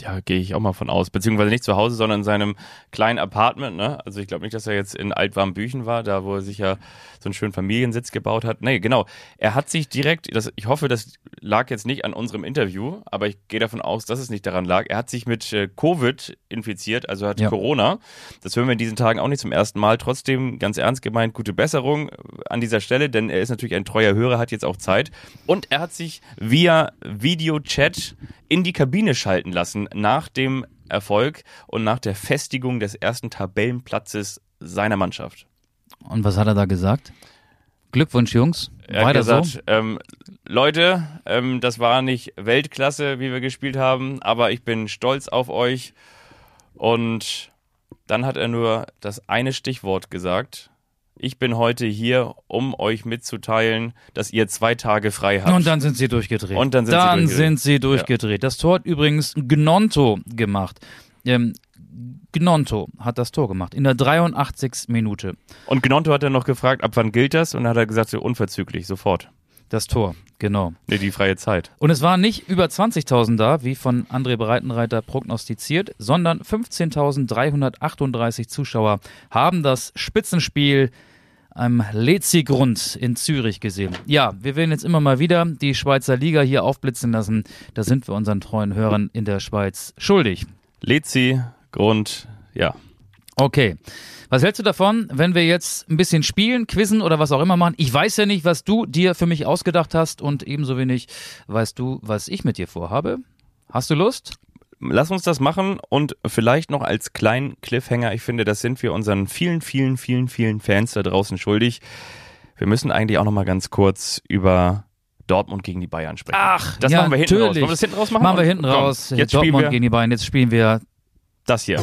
[SPEAKER 3] Ja, gehe ich auch mal von aus. Beziehungsweise nicht zu Hause, sondern in seinem kleinen Apartment. Ne? Also ich glaube nicht, dass er jetzt in Altwarmbüchen war, da wo er sich ja so einen schönen Familiensitz gebaut hat. Nee, genau. Er hat sich direkt, das, ich hoffe, das lag jetzt nicht an unserem Interview, aber ich gehe davon aus, dass es nicht daran lag. Er hat sich mit äh, Covid infiziert, also hat
[SPEAKER 2] Ja.
[SPEAKER 3] Corona. Das hören wir in diesen Tagen auch nicht zum ersten Mal. Trotzdem ganz ernst gemeint, gute Besserung an dieser Stelle, denn er ist natürlich ein treuer Hörer, hat jetzt auch Zeit. Und er hat sich via Videochat in die Kabine schalten lassen nach dem Erfolg und nach der Festigung des ersten Tabellenplatzes seiner Mannschaft.
[SPEAKER 2] Und was hat er da gesagt? Glückwunsch, Jungs.
[SPEAKER 3] Er hat
[SPEAKER 2] Weiter
[SPEAKER 3] gesagt,
[SPEAKER 2] so.
[SPEAKER 3] ähm, Leute, ähm, das war nicht Weltklasse, wie wir gespielt haben, aber ich bin stolz auf euch. Und dann hat er nur das eine Stichwort gesagt. Ich bin heute hier, um euch mitzuteilen, dass ihr zwei Tage frei habt.
[SPEAKER 2] Und dann sind sie durchgedreht.
[SPEAKER 3] Und dann sind sie
[SPEAKER 2] dann
[SPEAKER 3] durchgedreht.
[SPEAKER 2] sind sie durchgedreht. Das Tor hat übrigens Gnonto gemacht. Ähm, Gnonto hat das Tor gemacht in der 83. Minute.
[SPEAKER 3] Und Gnonto hat er noch gefragt, ab wann gilt das? Und dann hat er gesagt, so unverzüglich, sofort.
[SPEAKER 2] Das Tor, genau.
[SPEAKER 3] Nee, die freie Zeit.
[SPEAKER 2] Und es waren nicht über 20.000 da, wie von André Breitenreiter prognostiziert, sondern 15.338 Zuschauer haben das Spitzenspiel am Lezi-Grund in Zürich gesehen. Ja, wir werden jetzt immer mal wieder die Schweizer Liga hier aufblitzen lassen. Da sind wir unseren treuen Hörern in der Schweiz schuldig.
[SPEAKER 3] Lezi, Grund, ja.
[SPEAKER 2] Okay. Was hältst du davon, wenn wir jetzt ein bisschen spielen, quizzen oder was auch immer machen? Ich weiß ja nicht, was du dir für mich ausgedacht hast und ebenso wenig weißt du, was ich mit dir vorhabe. Hast du Lust?
[SPEAKER 3] Lass uns das machen und vielleicht noch als kleinen Cliffhanger, ich finde, das sind wir unseren vielen, vielen, vielen, vielen Fans da draußen schuldig. Wir müssen eigentlich auch noch mal ganz kurz über Dortmund gegen die Bayern sprechen.
[SPEAKER 2] Ach,
[SPEAKER 3] das
[SPEAKER 2] ja,
[SPEAKER 3] machen wir hinten raus.
[SPEAKER 2] natürlich.
[SPEAKER 3] Wollen wir das hinten raus machen?
[SPEAKER 2] Machen wir hinten
[SPEAKER 3] Komm,
[SPEAKER 2] raus.
[SPEAKER 3] Jetzt spielen
[SPEAKER 2] Dortmund
[SPEAKER 3] wir
[SPEAKER 2] gegen die Bayern. Jetzt spielen wir
[SPEAKER 3] das hier.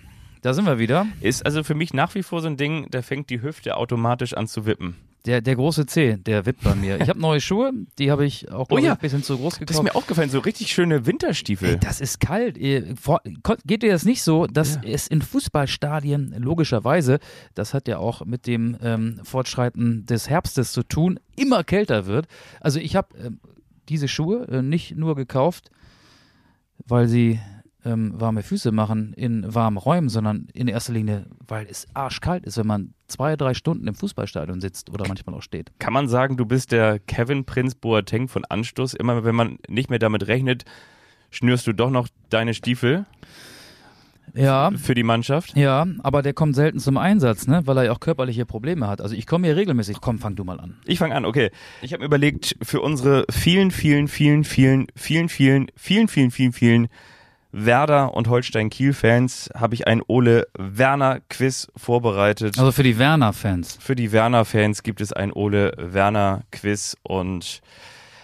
[SPEAKER 2] da sind wir wieder.
[SPEAKER 3] Ist also für mich nach wie vor so ein Ding, da fängt die Hüfte automatisch an zu wippen.
[SPEAKER 2] Der, der große C, der wippt bei mir. Ich habe neue Schuhe, die habe ich auch
[SPEAKER 3] Oh ja.
[SPEAKER 2] ein bisschen zu groß gekauft.
[SPEAKER 3] Das ist mir aufgefallen, so richtig schöne Winterstiefel.
[SPEAKER 2] Ey, das ist kalt. Geht dir das nicht so, dass es in Fußballstadien logischerweise, das hat ja auch mit dem ähm, Fortschreiten des Herbstes zu tun, immer kälter wird? Also ich habe ähm, diese Schuhe äh, nicht nur gekauft, weil sie ähm, warme Füße machen in warmen Räumen, sondern in erster Linie, weil es arschkalt ist, wenn man zwei, drei Stunden im Fußballstadion sitzt oder manchmal auch steht.
[SPEAKER 3] Kann man sagen, du bist der Kevin Prinz Boateng von Anstoß? Immer wenn man nicht mehr damit rechnet, schnürst du doch noch deine Stiefel
[SPEAKER 2] Ja,
[SPEAKER 3] für die Mannschaft?
[SPEAKER 2] Ja, aber der kommt selten zum Einsatz, ne? weil er ja auch körperliche Probleme hat. Also ich komme hier regelmäßig. Komm, fang du mal an.
[SPEAKER 3] Ich fange an, okay. Ich habe mir überlegt, für unsere vielen, vielen, vielen, vielen, vielen, vielen, vielen, vielen, vielen, vielen Werder und Holstein-Kiel-Fans habe ich ein Ole Werner-Quiz vorbereitet.
[SPEAKER 2] Also für die Werner-Fans.
[SPEAKER 3] Für die Werner-Fans gibt es ein Ole Werner-Quiz und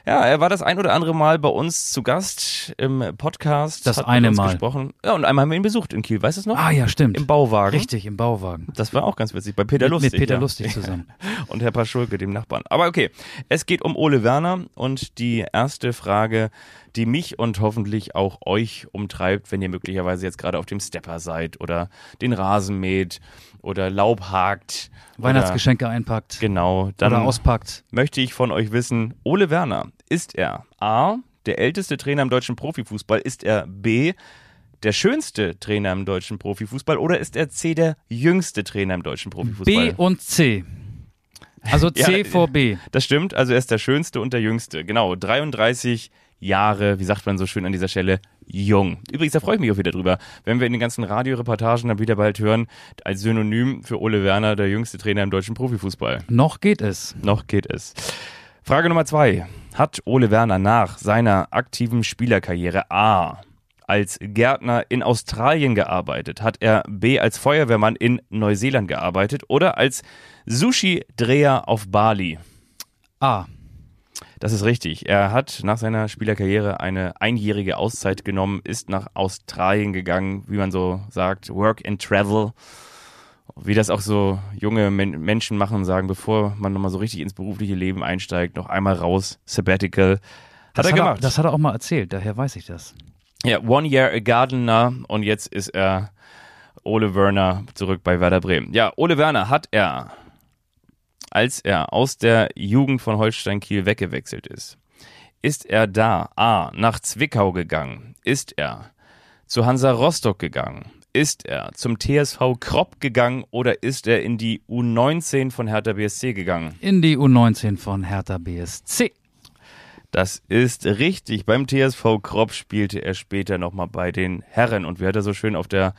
[SPEAKER 3] ja, er war das ein oder andere Mal bei uns zu Gast im Podcast.
[SPEAKER 2] Das eine Mal.
[SPEAKER 3] gesprochen. Ja, und einmal haben wir ihn besucht in Kiel, weißt du es noch?
[SPEAKER 2] Ah ja, stimmt.
[SPEAKER 3] Im Bauwagen.
[SPEAKER 2] Richtig, im Bauwagen.
[SPEAKER 3] Das war auch ganz witzig. Bei Peter
[SPEAKER 2] Mit,
[SPEAKER 3] Lustig.
[SPEAKER 2] mit Peter
[SPEAKER 3] ja.
[SPEAKER 2] Lustig zusammen.
[SPEAKER 3] und Herr Paschulke, dem Nachbarn. Aber okay, es geht um Ole Werner und die erste Frage, die mich und hoffentlich auch euch umtreibt, wenn ihr möglicherweise jetzt gerade auf dem Stepper seid oder den Rasen mäht oder Laub hakt.
[SPEAKER 2] Weihnachtsgeschenke einpackt
[SPEAKER 3] Oder, genau, dann
[SPEAKER 2] oder auspackt.
[SPEAKER 3] möchte ich von euch wissen, Ole Werner, ist er A, der älteste Trainer im deutschen Profifußball, ist er B, der schönste Trainer im deutschen Profifußball oder ist er C, der jüngste Trainer im deutschen Profifußball?
[SPEAKER 2] B und C. Also C
[SPEAKER 3] Ja,
[SPEAKER 2] vor B.
[SPEAKER 3] Das stimmt, also er ist der schönste und der jüngste. Genau, 33 Jahre, wie sagt man so schön an dieser Stelle, jung. Übrigens, da freue ich mich auch wieder drüber, wenn wir in den ganzen Radioreportagen dann wieder bald hören, als Synonym für Ole Werner, der jüngste Trainer im deutschen Profifußball.
[SPEAKER 2] Noch geht es.
[SPEAKER 3] Noch geht es. Frage Nummer zwei. Hat Ole Werner nach seiner aktiven Spielerkarriere A als Gärtner in Australien gearbeitet? Hat er B als Feuerwehrmann in Neuseeland gearbeitet oder als Sushi-Dreher auf Bali?
[SPEAKER 2] A.
[SPEAKER 3] Das ist richtig. Er hat nach seiner Spielerkarriere eine einjährige Auszeit genommen, ist nach Australien gegangen, wie man so sagt, Work and Travel. Wie das auch so junge Men Menschen machen, sagen, bevor man nochmal so richtig ins berufliche Leben einsteigt, noch einmal raus, Sabbatical. Hat
[SPEAKER 2] Das
[SPEAKER 3] er gemacht.
[SPEAKER 2] das hat er auch mal erzählt, daher weiß ich das.
[SPEAKER 3] Ja, One Year a Gardener und jetzt ist er Ole Werner zurück bei Werder Bremen. Ja, Ole Werner hat er, als er aus der Jugend von Holstein Kiel weggewechselt ist, ist er da A nach Zwickau gegangen, ist er zu Hansa Rostock gegangen, ist er zum TSV Kropp gegangen oder ist er in die U19 von Hertha BSC gegangen?
[SPEAKER 2] In die U19 von Hertha BSC.
[SPEAKER 3] Das ist richtig. Beim TSV Kropp spielte er später nochmal bei den Herren. Und wie hat er so schön auf der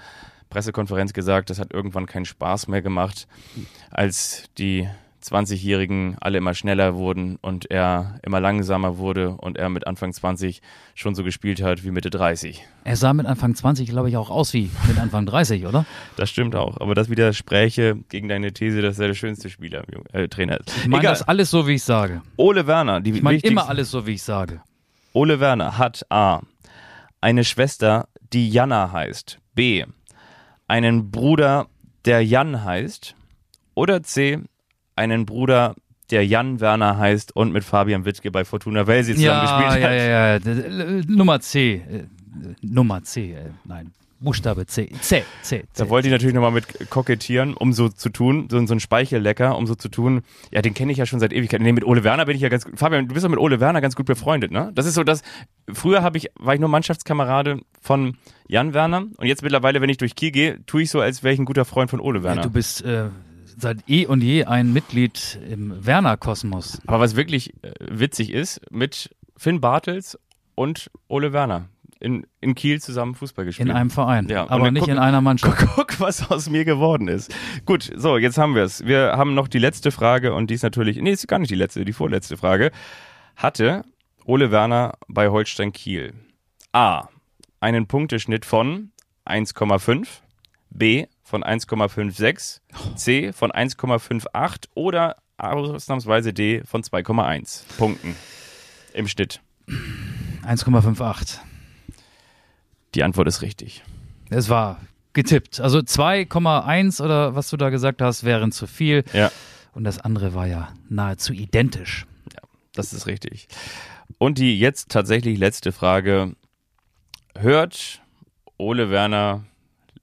[SPEAKER 3] Pressekonferenz gesagt, das hat irgendwann keinen Spaß mehr gemacht, als die 20-Jährigen alle immer schneller wurden und er immer langsamer wurde und er mit Anfang 20 schon so gespielt hat wie Mitte 30.
[SPEAKER 2] Er sah mit Anfang 20, glaube ich, auch aus wie mit Anfang 30, oder?
[SPEAKER 3] Das stimmt auch. Aber das widerspräche gegen deine These, dass er der schönste Spieler, äh, Trainer ist.
[SPEAKER 2] Ich meine das alles so, wie ich sage.
[SPEAKER 3] Ole Werner, die
[SPEAKER 2] Ich meine immer alles so, wie ich sage.
[SPEAKER 3] Ole Werner hat A. eine Schwester, die Janna heißt. B. einen Bruder, der Jan heißt. Oder C. einen Bruder, der Jan Werner heißt und mit Fabian Wittke bei Fortuna Welsey zusammen
[SPEAKER 2] Ja,
[SPEAKER 3] gespielt
[SPEAKER 2] ja,
[SPEAKER 3] hat.
[SPEAKER 2] ja, ja. D- Nummer C. Äh, Nummer C, äh, nein. Buchstabe C. C, C, C.
[SPEAKER 3] Da wollte ich natürlich nochmal mit kokettieren, um so zu tun, so, so ein Speichellecker, um so zu tun. Ja, den kenne ich ja schon seit Ewigkeiten. Nee, mit Ole Werner bin ich ja ganz gut. Fabian, du bist doch mit Ole Werner ganz gut befreundet, ne? Das ist so das. Früher habe ich, war ich nur Mannschaftskamerade von Jan Werner und jetzt mittlerweile, wenn ich durch Kiel gehe, tue ich so, als wäre ich ein guter Freund von Ole Werner.
[SPEAKER 2] Ja, du bist äh, seit eh und je ein Mitglied im Werner-Kosmos.
[SPEAKER 3] Aber was wirklich äh, witzig ist, mit Finn Bartels und Ole Werner in, in Kiel zusammen Fußball gespielt.
[SPEAKER 2] In einem Verein.
[SPEAKER 3] Ja,
[SPEAKER 2] aber nicht
[SPEAKER 3] guck-
[SPEAKER 2] in einer Mannschaft.
[SPEAKER 3] Guck, was aus mir geworden ist. Gut, so, jetzt haben wir es. Wir haben noch die letzte Frage und die ist natürlich, nee, ist gar nicht die letzte, die vorletzte Frage. Hatte Ole Werner bei Holstein Kiel A. einen Punkteschnitt von 1,5, B. von 1,56, C. von 1,58 oder ausnahmsweise D. von 2,1 Punkten im Schnitt?
[SPEAKER 2] 1,58.
[SPEAKER 3] Die Antwort ist richtig.
[SPEAKER 2] Es war getippt. Also 2,1 oder was du da gesagt hast, wären zu viel.
[SPEAKER 3] Ja.
[SPEAKER 2] Und das andere war ja nahezu identisch.
[SPEAKER 3] Das ist richtig. Und die jetzt tatsächlich letzte Frage. Hört Ole Werner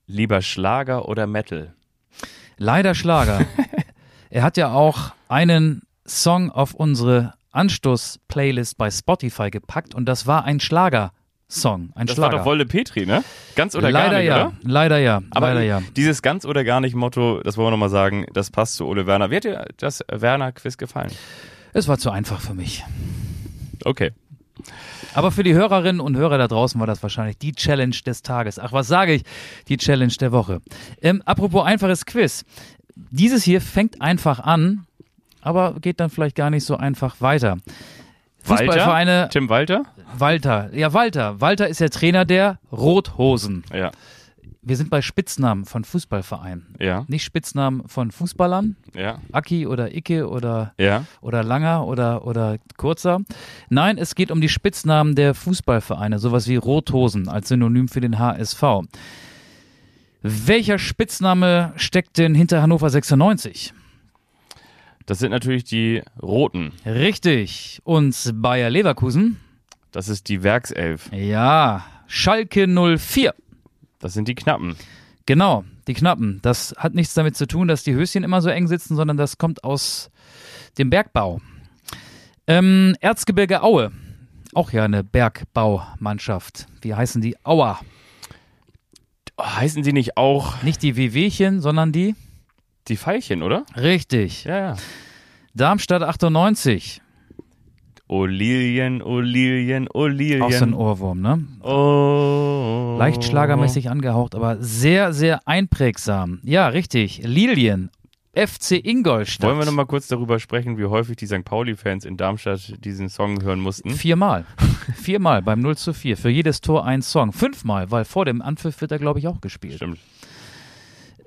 [SPEAKER 3] lieber Schlager oder Metal?
[SPEAKER 2] Leider Schlager. er hat ja auch einen Song auf unsere Anstoß-Playlist bei Spotify gepackt und das war ein Schlager-Song. Ein
[SPEAKER 3] Das war
[SPEAKER 2] Schlager.
[SPEAKER 3] doch Wolle Petri, ne? Ganz oder
[SPEAKER 2] leider
[SPEAKER 3] gar nicht,
[SPEAKER 2] ja,
[SPEAKER 3] oder?
[SPEAKER 2] leider ja,
[SPEAKER 3] Aber
[SPEAKER 2] leider ja.
[SPEAKER 3] dieses ganz oder gar nicht Motto, das wollen wir nochmal sagen, das passt zu Ole Werner. Wie hat dir das Werner-Quiz gefallen?
[SPEAKER 2] Es war zu einfach für mich.
[SPEAKER 3] Okay.
[SPEAKER 2] Aber für die Hörerinnen und Hörer da draußen war das wahrscheinlich die Challenge des Tages. Ach, was sage ich? Die Challenge der Woche. Ähm, apropos einfaches Quiz. Dieses hier fängt einfach an, aber geht dann vielleicht gar nicht so einfach weiter. Fußballvereine
[SPEAKER 3] Walter? Tim Walter?
[SPEAKER 2] Walter. Ja, Walter. Walter ist der Trainer der Rothosen.
[SPEAKER 3] Ja.
[SPEAKER 2] Wir sind bei Spitznamen von Fußballvereinen.
[SPEAKER 3] Ja.
[SPEAKER 2] Nicht Spitznamen von Fußballern,
[SPEAKER 3] Ja.
[SPEAKER 2] Aki oder Icke oder
[SPEAKER 3] Ja.
[SPEAKER 2] oder Langer oder, oder Kurzer. Nein, es geht um die Spitznamen der Fußballvereine, sowas wie Rothosen als Synonym für den HSV. Welcher Spitzname steckt denn hinter Hannover 96?
[SPEAKER 3] Das sind natürlich die Roten.
[SPEAKER 2] Richtig. Und Bayer Leverkusen?
[SPEAKER 3] Das ist die Werkself.
[SPEAKER 2] Ja. Schalke 04.
[SPEAKER 3] Das sind die Knappen.
[SPEAKER 2] Genau, die Knappen. Das hat nichts damit zu tun, dass die Höschen immer so eng sitzen, sondern das kommt aus dem Bergbau. Ähm, Erzgebirge Aue. Auch ja eine Bergbaumannschaft. Wie heißen die? Auer.
[SPEAKER 3] Oh, heißen die nicht auch
[SPEAKER 2] Nicht die Wehwehchen, sondern die?
[SPEAKER 3] die Veilchen, oder?
[SPEAKER 2] Richtig.
[SPEAKER 3] Ja, ja.
[SPEAKER 2] Darmstadt 98.
[SPEAKER 3] O Lilien, o Lilien, o Lilien.
[SPEAKER 2] Auch so ein Ohrwurm, ne?
[SPEAKER 3] Oh.
[SPEAKER 2] Leicht schlagermäßig angehaucht, aber sehr, sehr einprägsam. Ja, richtig. Lilien. FC Ingolstadt.
[SPEAKER 3] Wollen wir nochmal kurz darüber sprechen, wie häufig die St. Pauli-Fans in Darmstadt diesen Song hören mussten?
[SPEAKER 2] Viermal. Viermal beim 0 zu 4. Für jedes Tor ein Song. Fünfmal, weil vor dem Anpfiff wird er, glaube ich, auch gespielt.
[SPEAKER 3] Stimmt.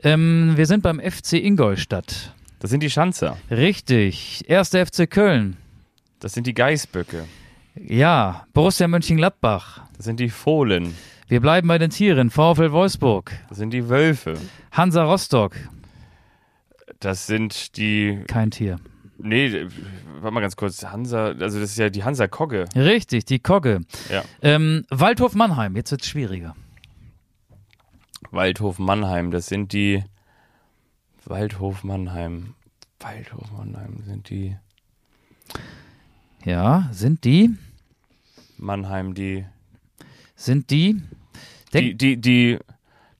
[SPEAKER 2] Ähm, wir sind beim FC Ingolstadt.
[SPEAKER 3] Das sind die Schanzer.
[SPEAKER 2] Richtig. Erster FC Köln.
[SPEAKER 3] Das sind die Geißböcke.
[SPEAKER 2] Ja, Borussia Mönchengladbach.
[SPEAKER 3] Das sind die Fohlen.
[SPEAKER 2] Wir bleiben bei den Tieren. VfL Wolfsburg.
[SPEAKER 3] Das sind die Wölfe.
[SPEAKER 2] Hansa Rostock.
[SPEAKER 3] Das sind die.
[SPEAKER 2] Kein Tier.
[SPEAKER 3] Nee, warte mal ganz kurz. Hansa, also das ist ja die Hansa Kogge.
[SPEAKER 2] Richtig, die Kogge.
[SPEAKER 3] Ja.
[SPEAKER 2] Ähm, Waldhof Mannheim. Jetzt wird's schwieriger.
[SPEAKER 3] Waldhof Mannheim, das sind die. Waldhof Mannheim. Waldhof Mannheim sind die.
[SPEAKER 2] Ja, sind die?
[SPEAKER 3] Mannheim, die.
[SPEAKER 2] Sind die?
[SPEAKER 3] Die, die, die,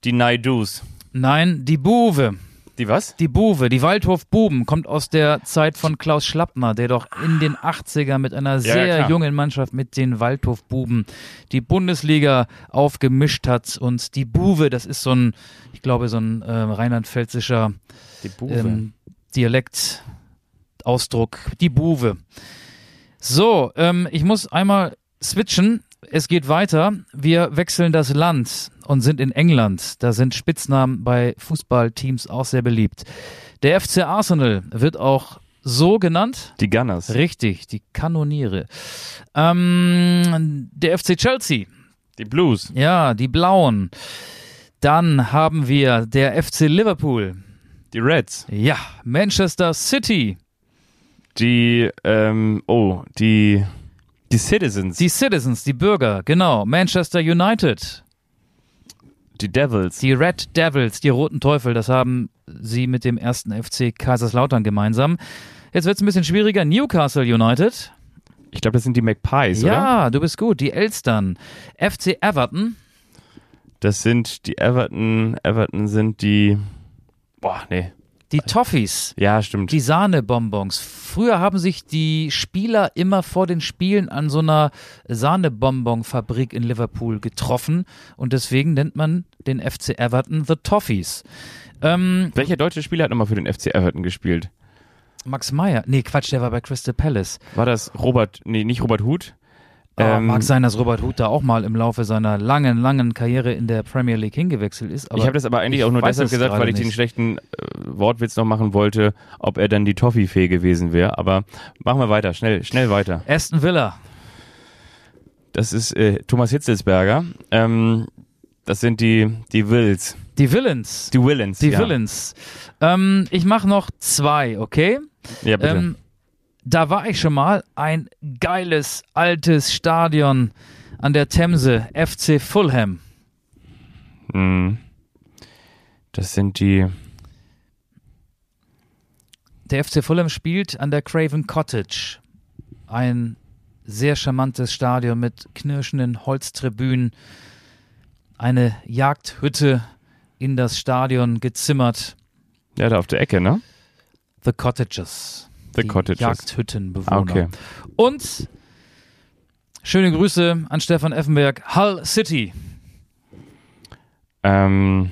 [SPEAKER 3] die Naidus.
[SPEAKER 2] Nein, die Buwe.
[SPEAKER 3] Die was?
[SPEAKER 2] Die Buwe, die Waldhof-Buben, kommt aus der Zeit von Klaus Schlappner, der doch in den 80er mit einer sehr
[SPEAKER 3] klar.
[SPEAKER 2] jungen Mannschaft mit den Waldhof-Buben die Bundesliga aufgemischt hat. Und die Buwe, das ist so ein, ich glaube, so ein äh, rheinland-pfälzischer ähm, Dialekt, Ausdruck, die Buwe. So, ähm, ich muss einmal switchen. Es geht weiter. Wir wechseln das Land und sind in England. Da sind Spitznamen bei Fußballteams auch sehr beliebt. Der FC Arsenal wird auch so genannt.
[SPEAKER 3] die Gunners.
[SPEAKER 2] Richtig, die Kanoniere. Ähm, der FC Chelsea.
[SPEAKER 3] Die Blues.
[SPEAKER 2] Ja, die Blauen. Dann haben wir der FC Liverpool.
[SPEAKER 3] Die Reds.
[SPEAKER 2] Ja, Manchester City.
[SPEAKER 3] Die, ähm, oh, die, die Citizens.
[SPEAKER 2] Die Citizens, die Bürger, genau. Manchester United.
[SPEAKER 3] die Devils.
[SPEAKER 2] Die Red Devils, die Roten Teufel, das haben sie mit dem ersten FC Kaiserslautern gemeinsam. Jetzt wird es ein bisschen schwieriger. Newcastle United.
[SPEAKER 3] Ich glaube, das sind die Magpies, oder?
[SPEAKER 2] Ja, du bist gut. Die Elstern. FC Everton.
[SPEAKER 3] Das sind die Everton. Everton sind die. Boah, nee.
[SPEAKER 2] Die Toffees.
[SPEAKER 3] Ja, stimmt.
[SPEAKER 2] Die Sahnebonbons. Früher haben sich die Spieler immer vor den Spielen an so einer Sahnebonbonfabrik in Liverpool getroffen und deswegen nennt man den FC Everton The Toffees. Ähm,
[SPEAKER 3] Welcher deutsche Spieler hat nochmal für den FC Everton gespielt?
[SPEAKER 2] Max Meyer. Nee, Quatsch, der war bei Crystal Palace.
[SPEAKER 3] War das Robert, nee, nicht Robert Huth?
[SPEAKER 2] Ah,
[SPEAKER 3] Ähm,
[SPEAKER 2] mag sein, dass Robert Huth da auch mal im Laufe seiner langen, langen Karriere in der Premier League hingewechselt ist.
[SPEAKER 3] Ich habe das aber eigentlich
[SPEAKER 2] ich
[SPEAKER 3] auch nur deshalb
[SPEAKER 2] es
[SPEAKER 3] gesagt, weil ich den
[SPEAKER 2] nicht.
[SPEAKER 3] schlechten äh, Wortwitz noch machen wollte, ob er dann die Toffee-Fee gewesen wäre. Aber machen wir weiter, schnell, schnell weiter.
[SPEAKER 2] Aston Villa.
[SPEAKER 3] Das ist äh, Thomas Hitzelsberger. Ähm, das sind die, die Wills.
[SPEAKER 2] Die Villains.
[SPEAKER 3] Die Willens.
[SPEAKER 2] Die
[SPEAKER 3] ja.
[SPEAKER 2] Villains. Ähm, ich mache noch zwei, okay?
[SPEAKER 3] Ja, bitte.
[SPEAKER 2] Ähm, da war ich schon mal. Ein geiles, altes Stadion an der Themse, FC Fulham.
[SPEAKER 3] Hm. Das sind die.
[SPEAKER 2] Der FC Fulham spielt an der Craven Cottage. Ein sehr charmantes Stadion mit knirschenden Holztribünen. Eine Jagdhütte in das Stadion gezimmert.
[SPEAKER 3] Ja, da auf der Ecke, ne?
[SPEAKER 2] The Cottages.
[SPEAKER 3] The
[SPEAKER 2] die
[SPEAKER 3] Cottages.
[SPEAKER 2] Jagdhüttenbewohner.
[SPEAKER 3] Okay.
[SPEAKER 2] Und schöne Grüße an Stefan Effenberg. Hull City.
[SPEAKER 3] Ähm,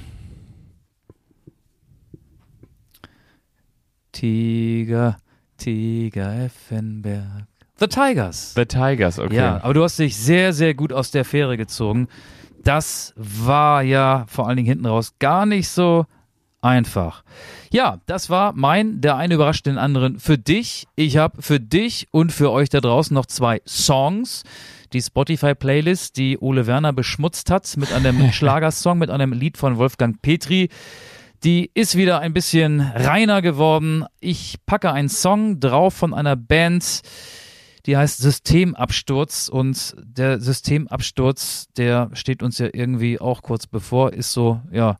[SPEAKER 2] Tiger, Tiger Effenberg. The Tigers.
[SPEAKER 3] The Tigers, okay.
[SPEAKER 2] Ja, aber du hast dich sehr, sehr gut aus der Fähre gezogen. Das war ja vor allen Dingen hinten raus gar nicht so einfach. Ja, das war mein, der eine überrascht den anderen für dich. Ich habe für dich und für euch da draußen noch zwei Songs. Die Spotify-Playlist, die Ole Werner beschmutzt hat mit einem Schlagersong, mit einem Lied von Wolfgang Petri. Die ist wieder ein bisschen reiner geworden. Ich packe einen Song drauf von einer Band, die heißt Systemabsturz und der Systemabsturz, der steht uns ja irgendwie auch kurz bevor, ist so, ja,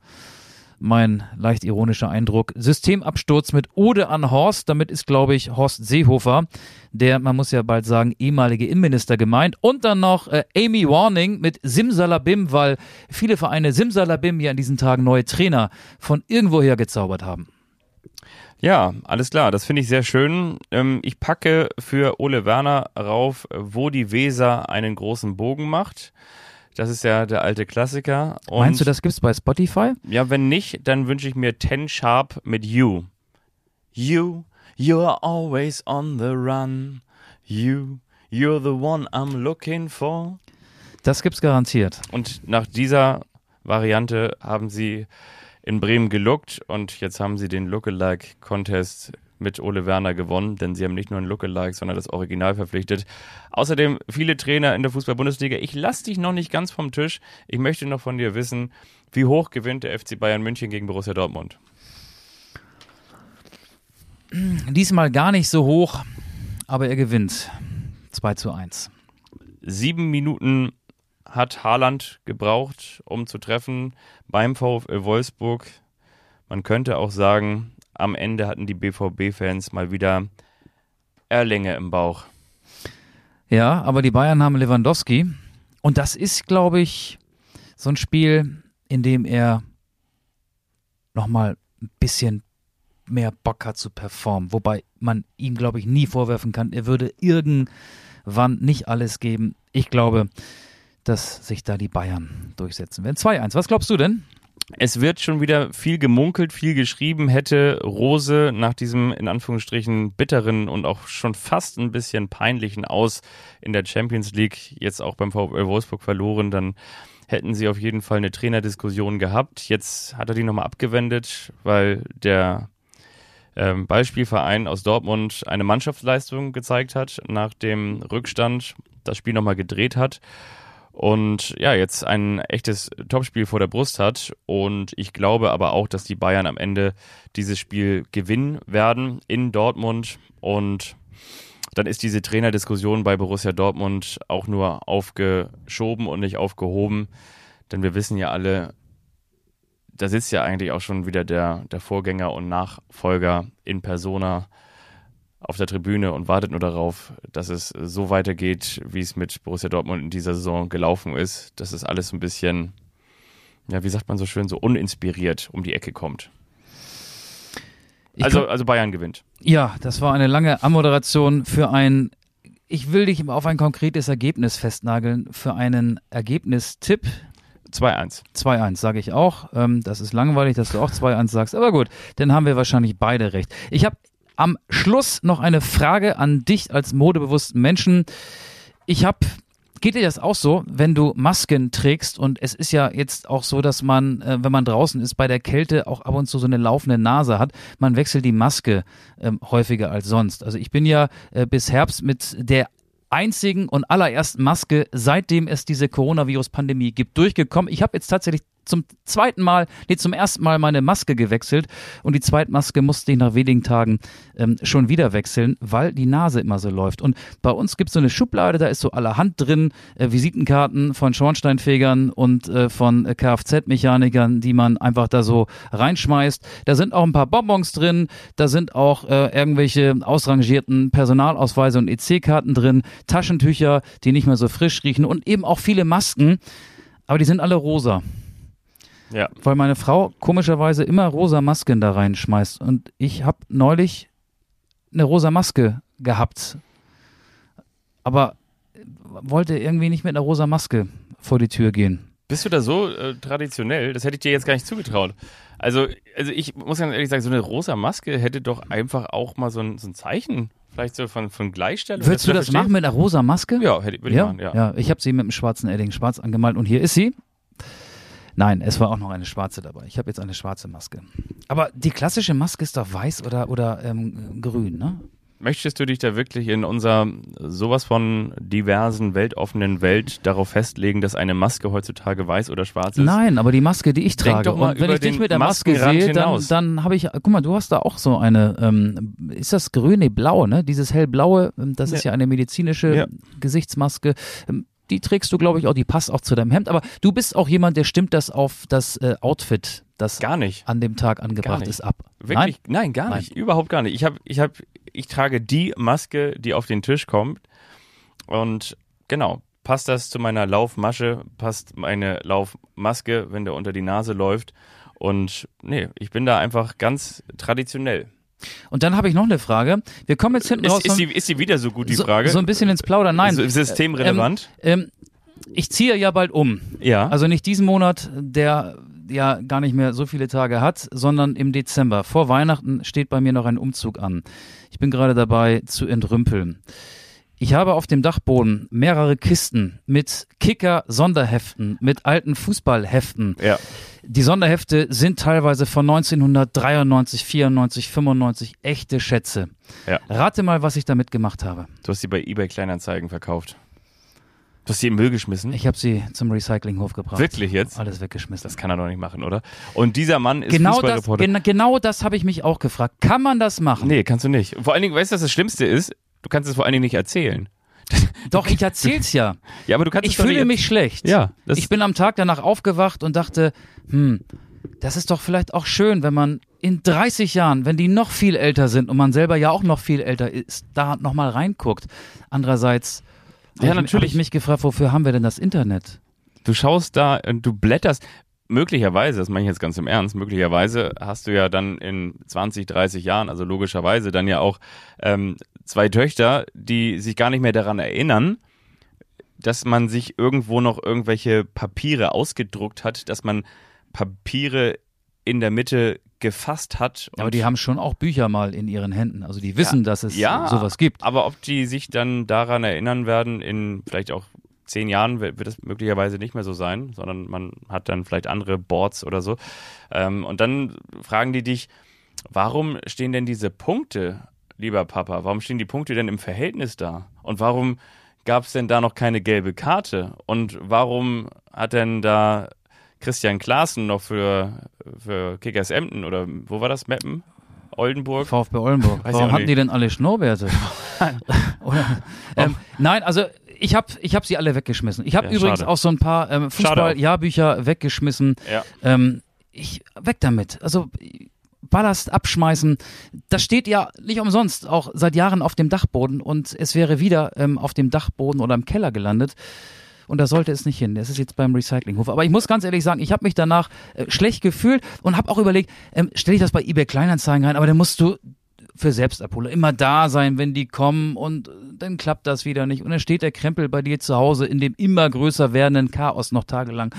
[SPEAKER 2] mein leicht ironischer Eindruck. Systemabsturz mit Ode an Horst, damit ist, glaube ich, Horst Seehofer, der, man muss ja bald sagen, ehemalige Innenminister gemeint. Und dann noch äh, Amy Warning mit Simsalabim, weil viele Vereine Simsalabim ja in diesen Tagen neue Trainer von irgendwoher gezaubert haben.
[SPEAKER 3] Ja, alles klar. Das finde ich sehr schön. Ähm, ich packe für Ole Werner rauf, wo die Weser einen großen Bogen macht. Das ist ja der alte Klassiker. Und
[SPEAKER 2] Meinst du, das gibt's bei Spotify?
[SPEAKER 3] Ja, wenn nicht, dann wünsche ich mir Ten Sharp mit You. You, you're always on the run. You, you're the one I'm looking for.
[SPEAKER 2] Das gibt's garantiert.
[SPEAKER 3] Und nach dieser Variante haben sie in Bremen geluckt und jetzt haben sie den Lookalike Contest mit Ole Werner gewonnen, denn sie haben nicht nur einen Lookalike, sondern das Original verpflichtet. Außerdem viele Trainer in der Fußball-Bundesliga. Ich lasse dich noch nicht ganz vom Tisch. Ich möchte noch von dir wissen, wie hoch gewinnt der FC Bayern München gegen Borussia Dortmund?
[SPEAKER 2] Diesmal gar nicht so hoch, aber er gewinnt. 2 zu 1.
[SPEAKER 3] Sieben Minuten hat Haaland gebraucht, um zu treffen beim VfL Wolfsburg. Man könnte auch sagen, am Ende hatten die BVB-Fans mal wieder Erlänge im Bauch.
[SPEAKER 2] Ja, aber die Bayern haben Lewandowski. Und das ist, glaube ich, so ein Spiel, in dem er nochmal ein bisschen mehr Bock hat zu performen. Wobei man ihm, glaube ich, nie vorwerfen kann, er würde irgendwann nicht alles geben. Ich glaube, dass sich da die Bayern durchsetzen werden. 2-1. Was glaubst du denn?
[SPEAKER 3] Es wird schon wieder viel gemunkelt, viel geschrieben. Hätte Rose nach diesem in Anführungsstrichen bitteren und auch schon fast ein bisschen peinlichen Aus in der Champions League jetzt auch beim VfL Wolfsburg verloren, dann hätten sie auf jeden Fall eine Trainerdiskussion gehabt. Jetzt hat er die nochmal abgewendet, weil der ähm, Beispielverein aus Dortmund eine Mannschaftsleistung gezeigt hat, nach dem Rückstand das Spiel nochmal gedreht hat und ja, jetzt ein echtes Topspiel vor der Brust hat. Und ich glaube aber auch, dass die Bayern am Ende dieses Spiel gewinnen werden in Dortmund. Und dann ist diese Trainerdiskussion bei Borussia Dortmund auch nur aufgeschoben und nicht aufgehoben. Denn wir wissen ja alle, da sitzt ja eigentlich auch schon wieder der, der Vorgänger und Nachfolger in Persona auf der Tribüne und wartet nur darauf, dass es so weitergeht, wie es mit Borussia Dortmund in dieser Saison gelaufen ist. Dass es alles ein bisschen, ja, wie sagt man so schön, so uninspiriert um die Ecke kommt. Also, also Bayern gewinnt.
[SPEAKER 2] Ja, das war eine lange Ammoderation für ein, ich will dich auf ein konkretes Ergebnis festnageln, für einen Ergebnistipp.
[SPEAKER 3] 2-1.
[SPEAKER 2] 2-1 sage ich auch. Ähm, das ist langweilig, dass du auch 2-1 sagst. Aber gut, dann haben wir wahrscheinlich beide recht. Ich habe am Schluss noch eine Frage an dich als modebewussten Menschen. Ich habe Geht dir das auch so, wenn du Masken trägst? Und es ist ja jetzt auch so, dass man, äh, wenn man draußen ist, bei der Kälte auch ab und zu so eine laufende Nase hat. Man wechselt die Maske ähm, häufiger als sonst. Also ich bin ja äh, bis Herbst mit der einzigen und allerersten Maske, seitdem es diese Coronavirus-Pandemie gibt, durchgekommen. Ich habe jetzt tatsächlich zum zweiten Mal, nee, zum ersten Mal meine Maske gewechselt und die zweite Maske musste ich nach wenigen Tagen ähm, schon wieder wechseln, weil die Nase immer so läuft. Und bei uns gibt es so eine Schublade, da ist so allerhand drin, äh, Visitenkarten von Schornsteinfegern und äh, von Kfz-Mechanikern, die man einfach da so reinschmeißt. Da sind auch ein paar Bonbons drin, da sind auch äh, irgendwelche ausrangierten Personalausweise und EC-Karten drin, Taschentücher, die nicht mehr so frisch riechen und eben auch viele Masken, aber die sind alle rosa.
[SPEAKER 3] Ja.
[SPEAKER 2] Weil meine Frau komischerweise immer rosa Masken da reinschmeißt. Und ich habe neulich eine rosa Maske gehabt. Aber wollte irgendwie nicht mit einer rosa Maske vor die Tür gehen.
[SPEAKER 3] Bist du da so äh, traditionell? Das hätte ich dir jetzt gar nicht zugetraut. Also, also ich muss ganz ehrlich sagen, so eine rosa Maske hätte doch einfach auch mal so ein, so ein Zeichen, vielleicht so von, von Gleichstellung.
[SPEAKER 2] Würdest du das machen mit einer rosa Maske?
[SPEAKER 3] Ja, hätte, würde
[SPEAKER 2] ja?
[SPEAKER 3] ich machen, ja.
[SPEAKER 2] ja. Ich habe sie mit einem schwarzen Edding schwarz angemalt und hier ist sie. Nein, es war auch noch eine schwarze dabei. Ich habe jetzt eine schwarze Maske. Aber die klassische Maske ist doch weiß oder, oder ähm, grün, ne?
[SPEAKER 3] Möchtest du dich da wirklich in unserer sowas von diversen, weltoffenen Welt darauf festlegen, dass eine Maske heutzutage weiß oder schwarz ist?
[SPEAKER 2] Nein, aber die Maske, die ich trage.
[SPEAKER 3] doch mal
[SPEAKER 2] und wenn ich dich mit der Maske sehe, dann, dann habe ich, guck mal, du hast da auch so eine, ähm, ist das grün? Nee, blau, ne? Dieses hellblaue, ähm, das ist ja eine medizinische
[SPEAKER 3] Ja.
[SPEAKER 2] Gesichtsmaske. Die trägst du, glaube ich, auch, die passt auch zu deinem Hemd. Aber du bist auch jemand, der stimmt das auf das äh, Outfit, das
[SPEAKER 3] Gar nicht.
[SPEAKER 2] an dem Tag angebracht ist, ab.
[SPEAKER 3] Wirklich? Nein, gar
[SPEAKER 2] Nein.
[SPEAKER 3] nicht. Überhaupt gar nicht. Ich habe, ich habe, ich trage die Maske, die auf den Tisch kommt. Und genau, passt das zu meiner Laufmasche, passt meine Laufmaske, wenn der unter die Nase läuft. Und nee, ich bin da einfach ganz traditionell.
[SPEAKER 2] Und dann habe ich noch eine Frage. Wir kommen jetzt hinten raus.
[SPEAKER 3] Ist, ist,
[SPEAKER 2] von-
[SPEAKER 3] die, ist die wieder so gut, die
[SPEAKER 2] so,
[SPEAKER 3] Frage?
[SPEAKER 2] So ein bisschen ins Plaudern. Nein.
[SPEAKER 3] So systemrelevant?
[SPEAKER 2] Ähm, ähm, ich ziehe ja bald um.
[SPEAKER 3] ja.
[SPEAKER 2] Also nicht diesen Monat, der ja gar nicht mehr so viele Tage hat, sondern im Dezember. Vor Weihnachten steht bei mir noch ein Umzug an. Ich bin gerade dabei zu entrümpeln. Ich habe auf dem Dachboden mehrere Kisten mit Kicker-Sonderheften, mit alten Fußballheften.
[SPEAKER 3] Ja.
[SPEAKER 2] Die Sonderhefte sind teilweise von 1993, 94, 95 echte Schätze.
[SPEAKER 3] Ja.
[SPEAKER 2] Rate mal, was ich damit gemacht habe.
[SPEAKER 3] Du hast sie bei eBay Kleinanzeigen verkauft. Du hast sie im Müll geschmissen?
[SPEAKER 2] Ich habe sie zum Recyclinghof gebracht.
[SPEAKER 3] Wirklich jetzt?
[SPEAKER 2] Alles weggeschmissen.
[SPEAKER 3] Das kann er doch nicht machen, oder? Und dieser Mann ist
[SPEAKER 2] genau das,
[SPEAKER 3] Fußballreporter.
[SPEAKER 2] gen genau das habe ich mich auch gefragt. Kann man das machen?
[SPEAKER 3] nee, kannst du nicht. Vor allen Dingen, weißt du, was das Schlimmste ist? Du kannst es vor allen Dingen nicht erzählen.
[SPEAKER 2] Doch, ich erzähl's ja.
[SPEAKER 3] Ja, aber du kannst
[SPEAKER 2] Ich fühle mich schlecht.
[SPEAKER 3] Ja, das-
[SPEAKER 2] ich bin am Tag danach aufgewacht und dachte, hm, das ist doch vielleicht auch schön, wenn man in 30 Jahren, wenn die noch viel älter sind und man selber ja auch noch viel älter ist, da nochmal reinguckt. Andererseits
[SPEAKER 3] Ja,
[SPEAKER 2] habe ich, hab
[SPEAKER 3] natürlich.
[SPEAKER 2] ich mich gefragt, wofür haben wir denn das Internet?
[SPEAKER 3] Du schaust da und du blätterst. Möglicherweise, das meine ich jetzt ganz im Ernst, möglicherweise hast du ja dann in 20, 30 Jahren, also logischerweise dann ja auch ähm, zwei Töchter, die sich gar nicht mehr daran erinnern, dass man sich irgendwo noch irgendwelche Papiere ausgedruckt hat, dass man Papiere in der Mitte gefasst hat.
[SPEAKER 2] Aber die haben schon auch Bücher mal in ihren Händen. Also die wissen, dass es
[SPEAKER 3] ja,
[SPEAKER 2] sowas gibt.
[SPEAKER 3] Aber ob die sich dann daran erinnern werden, in vielleicht auch zehn Jahren wird, es möglicherweise nicht mehr so sein, sondern man hat dann vielleicht andere Boards oder so. Ähm, und dann fragen die dich, warum stehen denn diese Punkte, lieber Papa, warum stehen die Punkte denn im Verhältnis da? Und warum gab es denn da noch keine gelbe Karte? Und warum hat denn da Christian Klaassen noch für, für Kickers Emden oder wo war das, Meppen? Oldenburg?
[SPEAKER 2] VfB Oldenburg.
[SPEAKER 3] Weiß
[SPEAKER 2] Warum hatten die denn alle Schnurrbärte? Ähm, nein, also ich habe ich hab sie alle weggeschmissen. Ich habe
[SPEAKER 3] Ja,
[SPEAKER 2] übrigens
[SPEAKER 3] schade.
[SPEAKER 2] auch so ein paar ähm. Fußball-Jahrbücher weggeschmissen.
[SPEAKER 3] Ja.
[SPEAKER 2] Ähm, ich, weg damit. Also Ballast abschmeißen. Das steht ja nicht umsonst auch seit Jahren auf dem Dachboden und es wäre wieder ähm, auf dem Dachboden oder im Keller gelandet. Und da sollte es nicht hin. Das ist jetzt beim Recyclinghof. Aber ich muss ganz ehrlich sagen, ich habe mich danach äh, schlecht gefühlt und habe auch überlegt, ähm, stelle ich das bei eBay Kleinanzeigen rein, aber dann musst du für Selbstabholer immer da sein, wenn die kommen und äh, dann klappt das wieder nicht. Und dann steht der Krempel bei dir zu Hause in dem immer größer werdenden Chaos noch tagelang.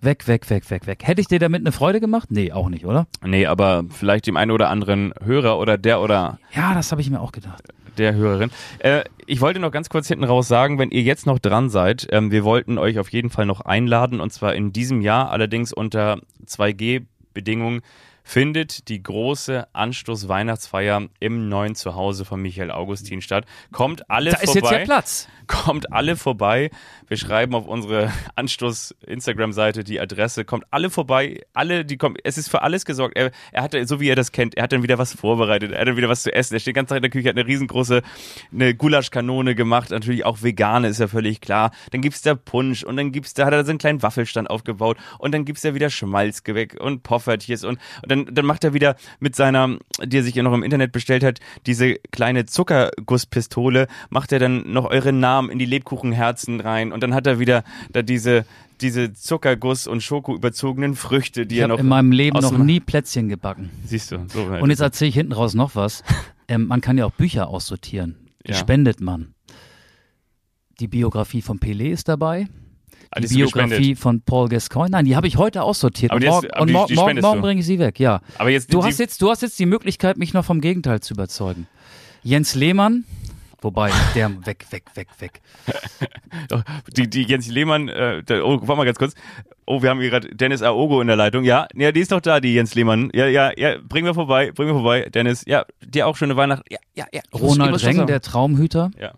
[SPEAKER 2] Weg, weg, weg, weg, weg. Hätte ich dir damit eine Freude gemacht? Nee, auch nicht, oder?
[SPEAKER 3] Nee, aber vielleicht dem einen oder anderen Hörer oder der oder
[SPEAKER 2] Ja, das habe ich mir auch gedacht.
[SPEAKER 3] der Hörerin. Äh, ich wollte noch ganz kurz hinten raus sagen, wenn ihr jetzt noch dran seid, ähm, wir wollten euch auf jeden Fall noch einladen und zwar in diesem Jahr, allerdings unter 2G-Bedingungen, findet die große Anstoß-Weihnachtsfeier im neuen Zuhause von Michael Augustin statt. Kommt alle
[SPEAKER 2] Da ist
[SPEAKER 3] vorbei.
[SPEAKER 2] jetzt ja Platz.
[SPEAKER 3] Kommt alle vorbei. Wir schreiben auf unsere Anstoß-Instagram-Seite die Adresse. Kommt alle vorbei. Alle, die kommen. Es ist für alles gesorgt. Er, er hat, so wie er das kennt, er hat dann wieder was vorbereitet. Er hat dann wieder was zu essen. Er steht die ganze Zeit in der Küche, hat eine riesengroße eine Gulaschkanone gemacht. Natürlich auch vegane, ist ja völlig klar. Dann gibt's da Punsch und dann gibt's da, hat er so einen kleinen Waffelstand aufgebaut und dann gibt's da wieder Schmalzgebäck und Poffertjes und, und dann, dann macht er wieder mit seiner, die er sich ja noch im Internet bestellt hat, diese kleine Zuckergusspistole, macht er dann noch eure Namen in die Lebkuchenherzen rein und dann hat er wieder da diese, diese Zuckerguss- und Schoko überzogenen Früchte, die
[SPEAKER 2] Ich
[SPEAKER 3] er
[SPEAKER 2] habe
[SPEAKER 3] noch
[SPEAKER 2] in meinem Leben noch nie Plätzchen gebacken.
[SPEAKER 3] Siehst du, so.
[SPEAKER 2] Und jetzt erzähle ich hinten raus noch was. Ähm, man kann ja auch Bücher aussortieren. Die
[SPEAKER 3] Ja.
[SPEAKER 2] spendet man. Die Biografie von Pelé ist dabei. Die. Biografie von Paul Gascoigne. Nein, die habe ich heute aussortiert. Und morgen, und mor
[SPEAKER 3] die
[SPEAKER 2] morgen, morgen bringe ich sie weg, ja.
[SPEAKER 3] Aber jetzt,
[SPEAKER 2] Du hast, jetzt, du hast jetzt die Möglichkeit, mich noch vom Gegenteil zu überzeugen. Jens Lehmann, wobei, der weg, weg, weg, weg.
[SPEAKER 3] die, die Jens Lehmann, äh, der, oh, warte mal ganz kurz. Oh, wir haben hier gerade Dennis Aogo in der Leitung. Ja, ja, die ist doch da, die Jens Lehmann. Ja, ja, ja, bringen wir vorbei, bringen wir vorbei. Dennis, ja, dir auch schöne Weihnachten. Ja, ja, ja.
[SPEAKER 2] Ronald Reng, der Traumhüter.
[SPEAKER 3] Ja.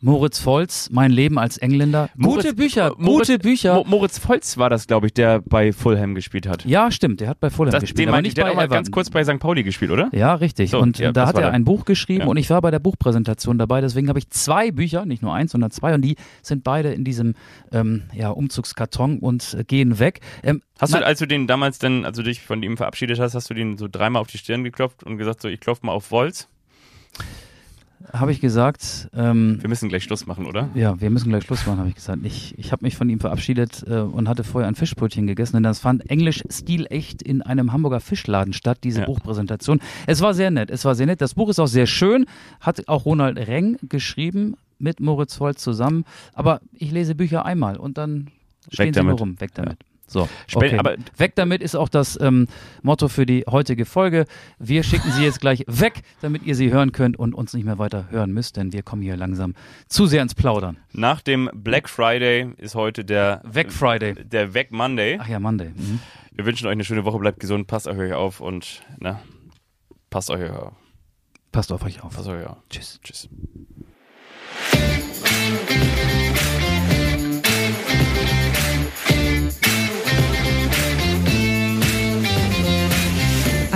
[SPEAKER 2] Moritz Volz, Mein Leben als Engländer. Gute Bücher,
[SPEAKER 3] Moritz,
[SPEAKER 2] gute Bücher.
[SPEAKER 3] Mo Moritz Volz war das, glaube ich, der bei Fulham gespielt hat.
[SPEAKER 2] ja, stimmt, der hat bei Fulham
[SPEAKER 3] Das,
[SPEAKER 2] gespielt,
[SPEAKER 3] den
[SPEAKER 2] aber nicht
[SPEAKER 3] der
[SPEAKER 2] bei
[SPEAKER 3] hat auch mal ganz kurz bei St. Pauli gespielt, oder?
[SPEAKER 2] Ja, richtig.
[SPEAKER 3] So,
[SPEAKER 2] und
[SPEAKER 3] ja,
[SPEAKER 2] da hat er ein Buch geschrieben
[SPEAKER 3] Ja.
[SPEAKER 2] und ich war bei der Buchpräsentation dabei. Deswegen habe ich zwei Bücher, nicht nur eins, sondern zwei. Und die sind beide in diesem ähm, ja, Umzugskarton und äh, gehen weg. Ähm,
[SPEAKER 3] Hast
[SPEAKER 2] man-
[SPEAKER 3] du, als du den damals dann, als du dich von ihm verabschiedet hast, hast du den so dreimal auf die Stirn geklopft und gesagt, so, ich klopfe mal auf Volz?
[SPEAKER 2] Habe ich gesagt, ähm,
[SPEAKER 3] Wir müssen gleich Schluss machen, oder?
[SPEAKER 2] ja, wir müssen gleich Schluss machen, habe ich gesagt. Ich, ich habe mich von ihm verabschiedet äh, und hatte vorher ein Fischbrötchen gegessen, denn das fand Englisch stilecht in einem Hamburger Fischladen statt, diese
[SPEAKER 3] Ja.
[SPEAKER 2] Buchpräsentation. Es war sehr nett, es war sehr nett. Das Buch ist auch sehr schön, hat auch Ronald Reng geschrieben mit Moritz Volz zusammen. Aber ich lese Bücher einmal und dann stehen sie
[SPEAKER 3] damit.
[SPEAKER 2] nur rum, weg damit. So, okay.
[SPEAKER 3] aber-
[SPEAKER 2] weg damit ist auch das ähm, Motto für die heutige Folge. Wir schicken sie jetzt gleich weg, damit ihr sie hören könnt und uns nicht mehr weiter hören müsst, denn wir kommen hier langsam zu sehr ins Plaudern.
[SPEAKER 3] Nach dem Black Friday ist heute der
[SPEAKER 2] Weg Friday.
[SPEAKER 3] der Weg Monday.
[SPEAKER 2] Ach ja, Monday. Mhm.
[SPEAKER 3] Wir wünschen euch eine schöne Woche, bleibt gesund, passt auf euch auf und ne, passt euch auf.
[SPEAKER 2] Passt auf euch auf.
[SPEAKER 3] Passt euch auf.
[SPEAKER 2] Tschüss.
[SPEAKER 3] Tschüss.